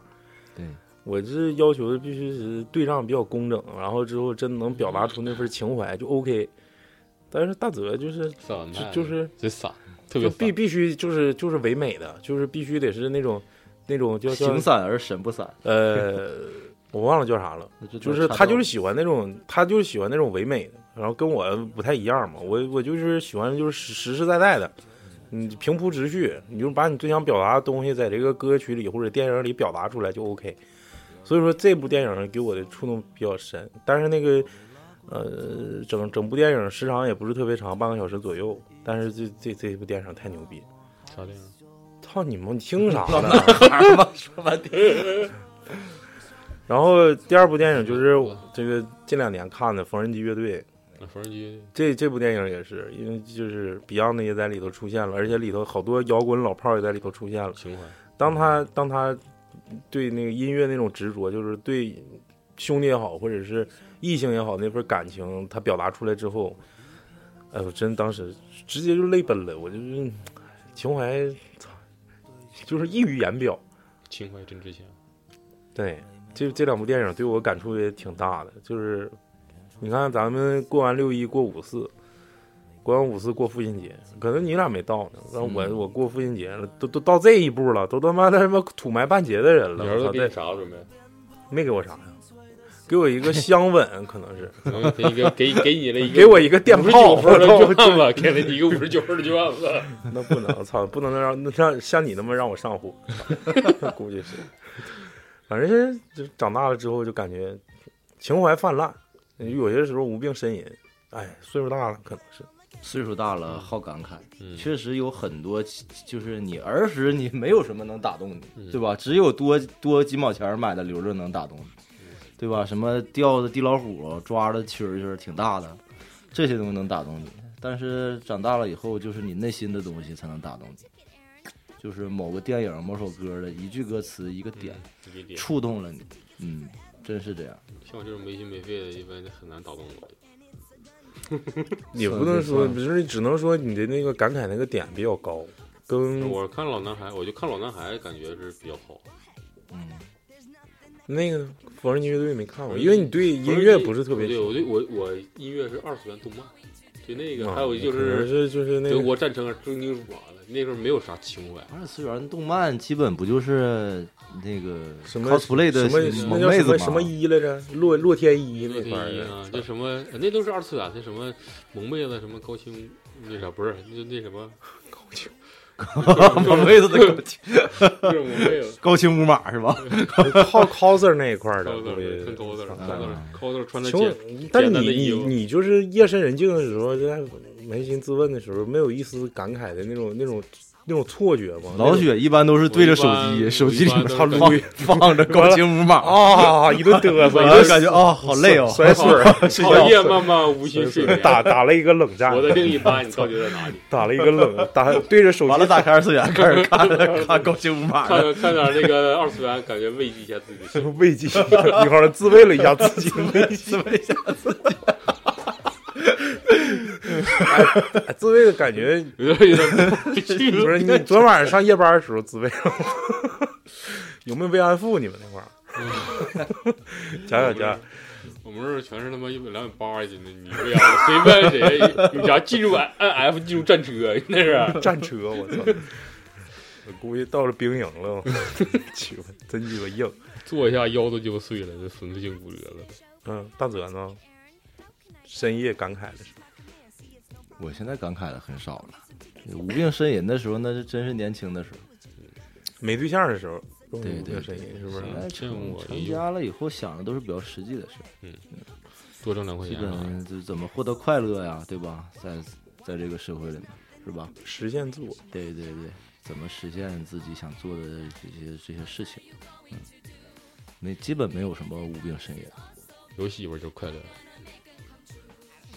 对
我这要求的必须是对仗比较工整，然后之后真能表达出那份情怀就 OK。但是大泽就是
散
就就是
这散，特别
就必必须就是就是唯美的，就是必须得是那种那种叫叫
形散而神不散。
呃，我忘了叫啥了，就是他就是喜欢那种他就是喜欢那种唯美的，然后跟我不太一样嘛，我我就是喜欢就是实实实在在的，你平铺直叙，你就把你最想表达的东西在这个歌曲里或者电影里表达出来就 OK。所以说这部电影给我的触动比较深，但是那个呃整整部电影时长也不是特别长，半个小时左右，但是这这这部电影太牛逼，
啥电影？
操你妈！你听啥呢？[LAUGHS] [LAUGHS]
说半天。
然后第二部电影就是这个近两年看的《缝纫机乐队》，
啊，缝纫机
这这部电影也是，因为就是 Beyond 也在里头出现了，而且里头好多摇滚老炮也在里头出现了。
情怀，
当他当他对那个音乐那种执着，就是对兄弟也好，或者是异性也好，那份感情，他表达出来之后，哎，我真当时直接就泪奔了，我就是情怀，操，就是溢于言表。
情怀真值钱。
对，这这两部电影对我感触也挺大的。就是你看，咱们过完六一过五四，过完五四过父亲节，可能你俩没到呢。那我、
嗯
我过父亲节了，都都到这一步了，都他妈的他妈土埋半截的人了。
你儿子给你
我操这
啥准备？
没给我啥呀？给我一个香吻，可能是
嗯给一个给给你了一个
给我一个电
59
炮，
分的
我操
卷子，给了你一个五十九分的卷子。
那不能，操，不能让那让像你那么让我上火，[LAUGHS] 估计是。反正是就长大了之后就感觉情怀泛滥，有些时候无病呻吟。哎，岁数大了可能是
岁数大了好感慨，
嗯
确实有很多，就是你儿时你没有什么能打动你，
嗯
对吧？只有多多几毛钱买的留着能打动你，对吧？什么钓的地老虎、抓的蛐蛐儿挺大的，这些东西能打动你。但是长大了以后，就是你内心的东西才能打动你，就是某个电影、某首歌的一句歌词、一个点，
一个点
触动了你。嗯，真是这样。
像我这种没心没肺的，一般很难打动我。[LAUGHS]
也不能说，不是只能说你的那个感慨那个点比较高，跟
我看老男孩，我就看老男孩，感觉是比较好。
嗯，
那个呢缝纫机乐队没看过，因为你对音乐不是特别
对，我对我我音乐是二次元动漫，对那个，
啊
还有就
是是就是那个
德国战争啊、重金属啥的，那时候没有啥情怀。
二次元动漫基本不就是那个
什么
cosplay 的
什么那叫
萌妹子？
什么什么一来着？洛洛天依那块儿的
对啊，就什么那都是二次元的，什么萌妹子，什么高清那啥不是，就那什么高清 [LAUGHS]
萌妹子的高清，高清无码是吧？
靠 coser 那一块儿的
，coser
对
跟 coser
啊
coser 穿的
请
简
问，但你你你就是夜深人静的时候，在扪心自问的时候，没有一丝感慨的那种那种那种错觉吗？
老雪一般都是对着手机，手机里面
我一般
都是
放 [LAUGHS] 放着高清无码，
啊，一顿嘚瑟，
我就感觉啊，好累哦。
摔水 [LAUGHS]
熬夜
觉
漫漫无心睡 [LAUGHS] 眠。
打打了一个冷战
我，的另一半，你到底在哪里？
打了一个冷，打对着手机
完了，打开二次元开始看看高清无码
看。看点那个二次元，感觉慰藉一下自己。
慰藉，你好像自慰了一下自己，慰藉
问一下自己，[LAUGHS]
哎自慰的感觉。
有点有点不
是你昨晚上上夜班的时候自慰了吗？[LAUGHS] 有没有慰安妇？你们那块儿？[LAUGHS] 讲讲讲，
我们这儿全是他妈一百两百八十斤的，你为啥随便谁？你家进入按按 F 进入战车，那是
战车，我操！我估计到了兵营了，我鸡巴真鸡巴硬。
坐一下腰都鸡巴碎了，这粉碎性骨折了。
嗯，大泽呢？深夜感慨的时候，
我现在感慨的很少了。无病呻吟的时候，那是真是年轻的时候。
没对象的时候，
对对
是不是？
现成成家了以后想的都是比较实际的事嗯，
多挣两块钱基！
本就怎么获得快乐呀，对吧？在在这个社会里面，是吧？
实现自我。
对对对，怎么实现自己想做的这些这些事情？嗯，没基本没有什么无病呻吟。
有媳妇儿就快乐，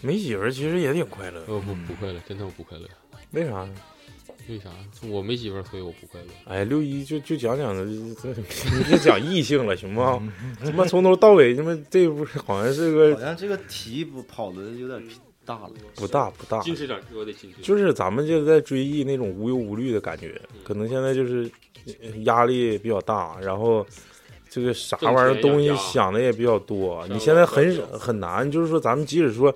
没媳妇儿其实也挺快乐的，
呃不不快乐，真的我不快乐。
为啥呢？
为啥？我没媳妇儿，所以我不快乐。
哎，六一就就讲讲，这 [LAUGHS] 你别讲异性了，行吗？[LAUGHS] 他妈从头到尾，他妈这不是好像是个
好像这个题不跑的有点大了。
不大不大，
矜持点，我得矜持。
就是咱们就在追忆那种无忧无虑的感觉，可能现在就是呃压力比较大，然后这个啥玩意儿东西想的也比较多。你现在很很难，就是说咱们即使说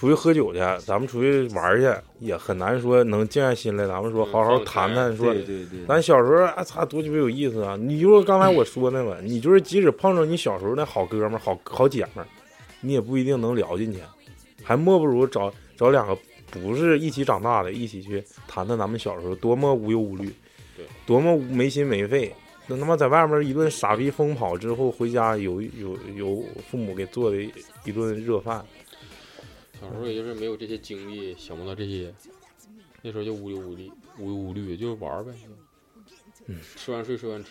出去喝酒去，咱们出去玩去，也很难说能静下心来，咱们说好好谈谈，说
对对对，
咱小时候啊，操，多鸡巴有意思啊！你就是刚才我说那个，你就是即使碰着你小时候那好哥们儿、好好姐们儿，你也不一定能聊进去，还莫不如找找两个不是一起长大的，一起去谈谈咱们小时候多么无忧无虑，
对，
多么没心没肺。那他妈在外面一顿傻逼疯跑之后，回家有有有父母给做的一顿热饭，
小时候也就是没有这些经历，想不到这些，那时候就无忧无虑，无忧无虑，就是玩呗。
嗯，
吃完睡，睡完吃，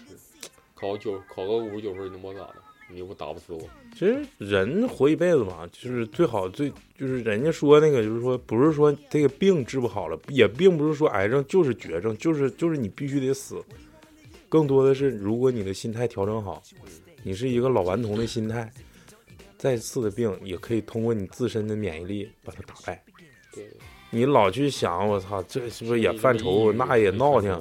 考九考个五十九分，你能把我咋的？你又不打不死我。
其实人活一辈子嘛，就是最好最就是人家说那个，就是说不是说这个病治不好了，也并不是说癌症就是绝症，就是就是你必须得死。更多的是，如果你的心态调整好，你是一个老顽童的心态，再次的病也可以通过你自身的免疫力把它打败。
对，
你老去想，我操，这是不是也犯愁？那也闹挺。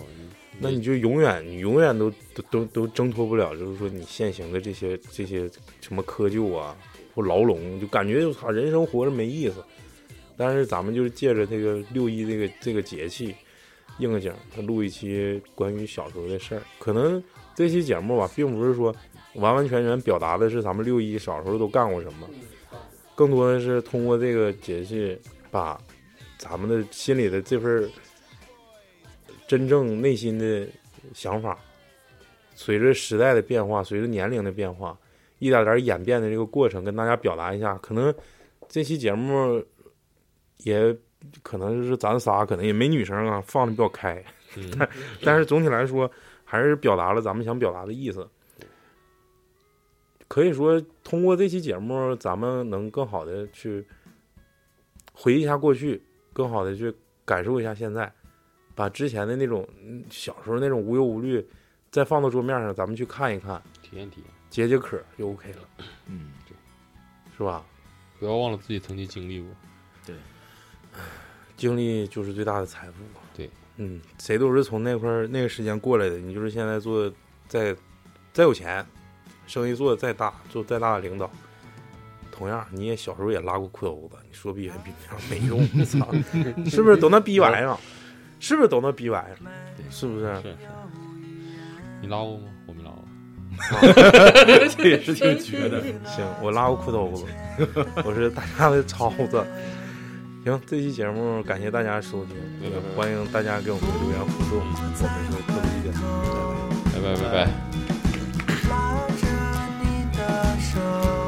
那你就永远，你永远都都都都挣脱不了，就是说你现行的这些这些什么窠臼啊或牢笼，就感觉我操，人生活着没意思。但是咱们就是借着这个六一这个这个节气，应个景，他录一期关于小时候的事儿。可能这期节目吧，并不是说完完全全表达的是咱们六一小时候都干过什么，更多的是通过这个节气，把咱们的心里的这份。真正内心的想法，随着时代的变化，随着年龄的变化，一点点演变的这个过程，跟大家表达一下。可能这期节目也可能就是咱仨，可能也没女生啊，放的比较开，但但是总体来说，还是表达了咱们想表达的意思。可以说，通过这期节目，咱们能更好的去回忆一下过去，更好的去感受一下现在。把之前的那种小时候那种无忧无虑，再放到桌面上，咱们去看一看，
体验体验，
解解渴就 OK 了。
嗯，
对，
是吧？
不要忘了自己曾经经历过。
对，
经历就是最大的财富。
对，
嗯，谁都是从那块儿那个时间过来的。你就是现在做再再有钱，生意做的再大，做再大的领导，同样你也小时候也拉过裤兜子，你说比人比不上没用，[LAUGHS] 操，是不是都那逼玩意儿？是不是都那逼玩意儿？是不是？
是是。你拉过吗？我没拉过。
这 [LAUGHS] 也是挺绝的。
行，我拉过裤兜子，我是大家的超子。行，这期节目感谢大家收听，欢迎大家给我们留言互动。我们是特别电台，
拜拜拜拜。
再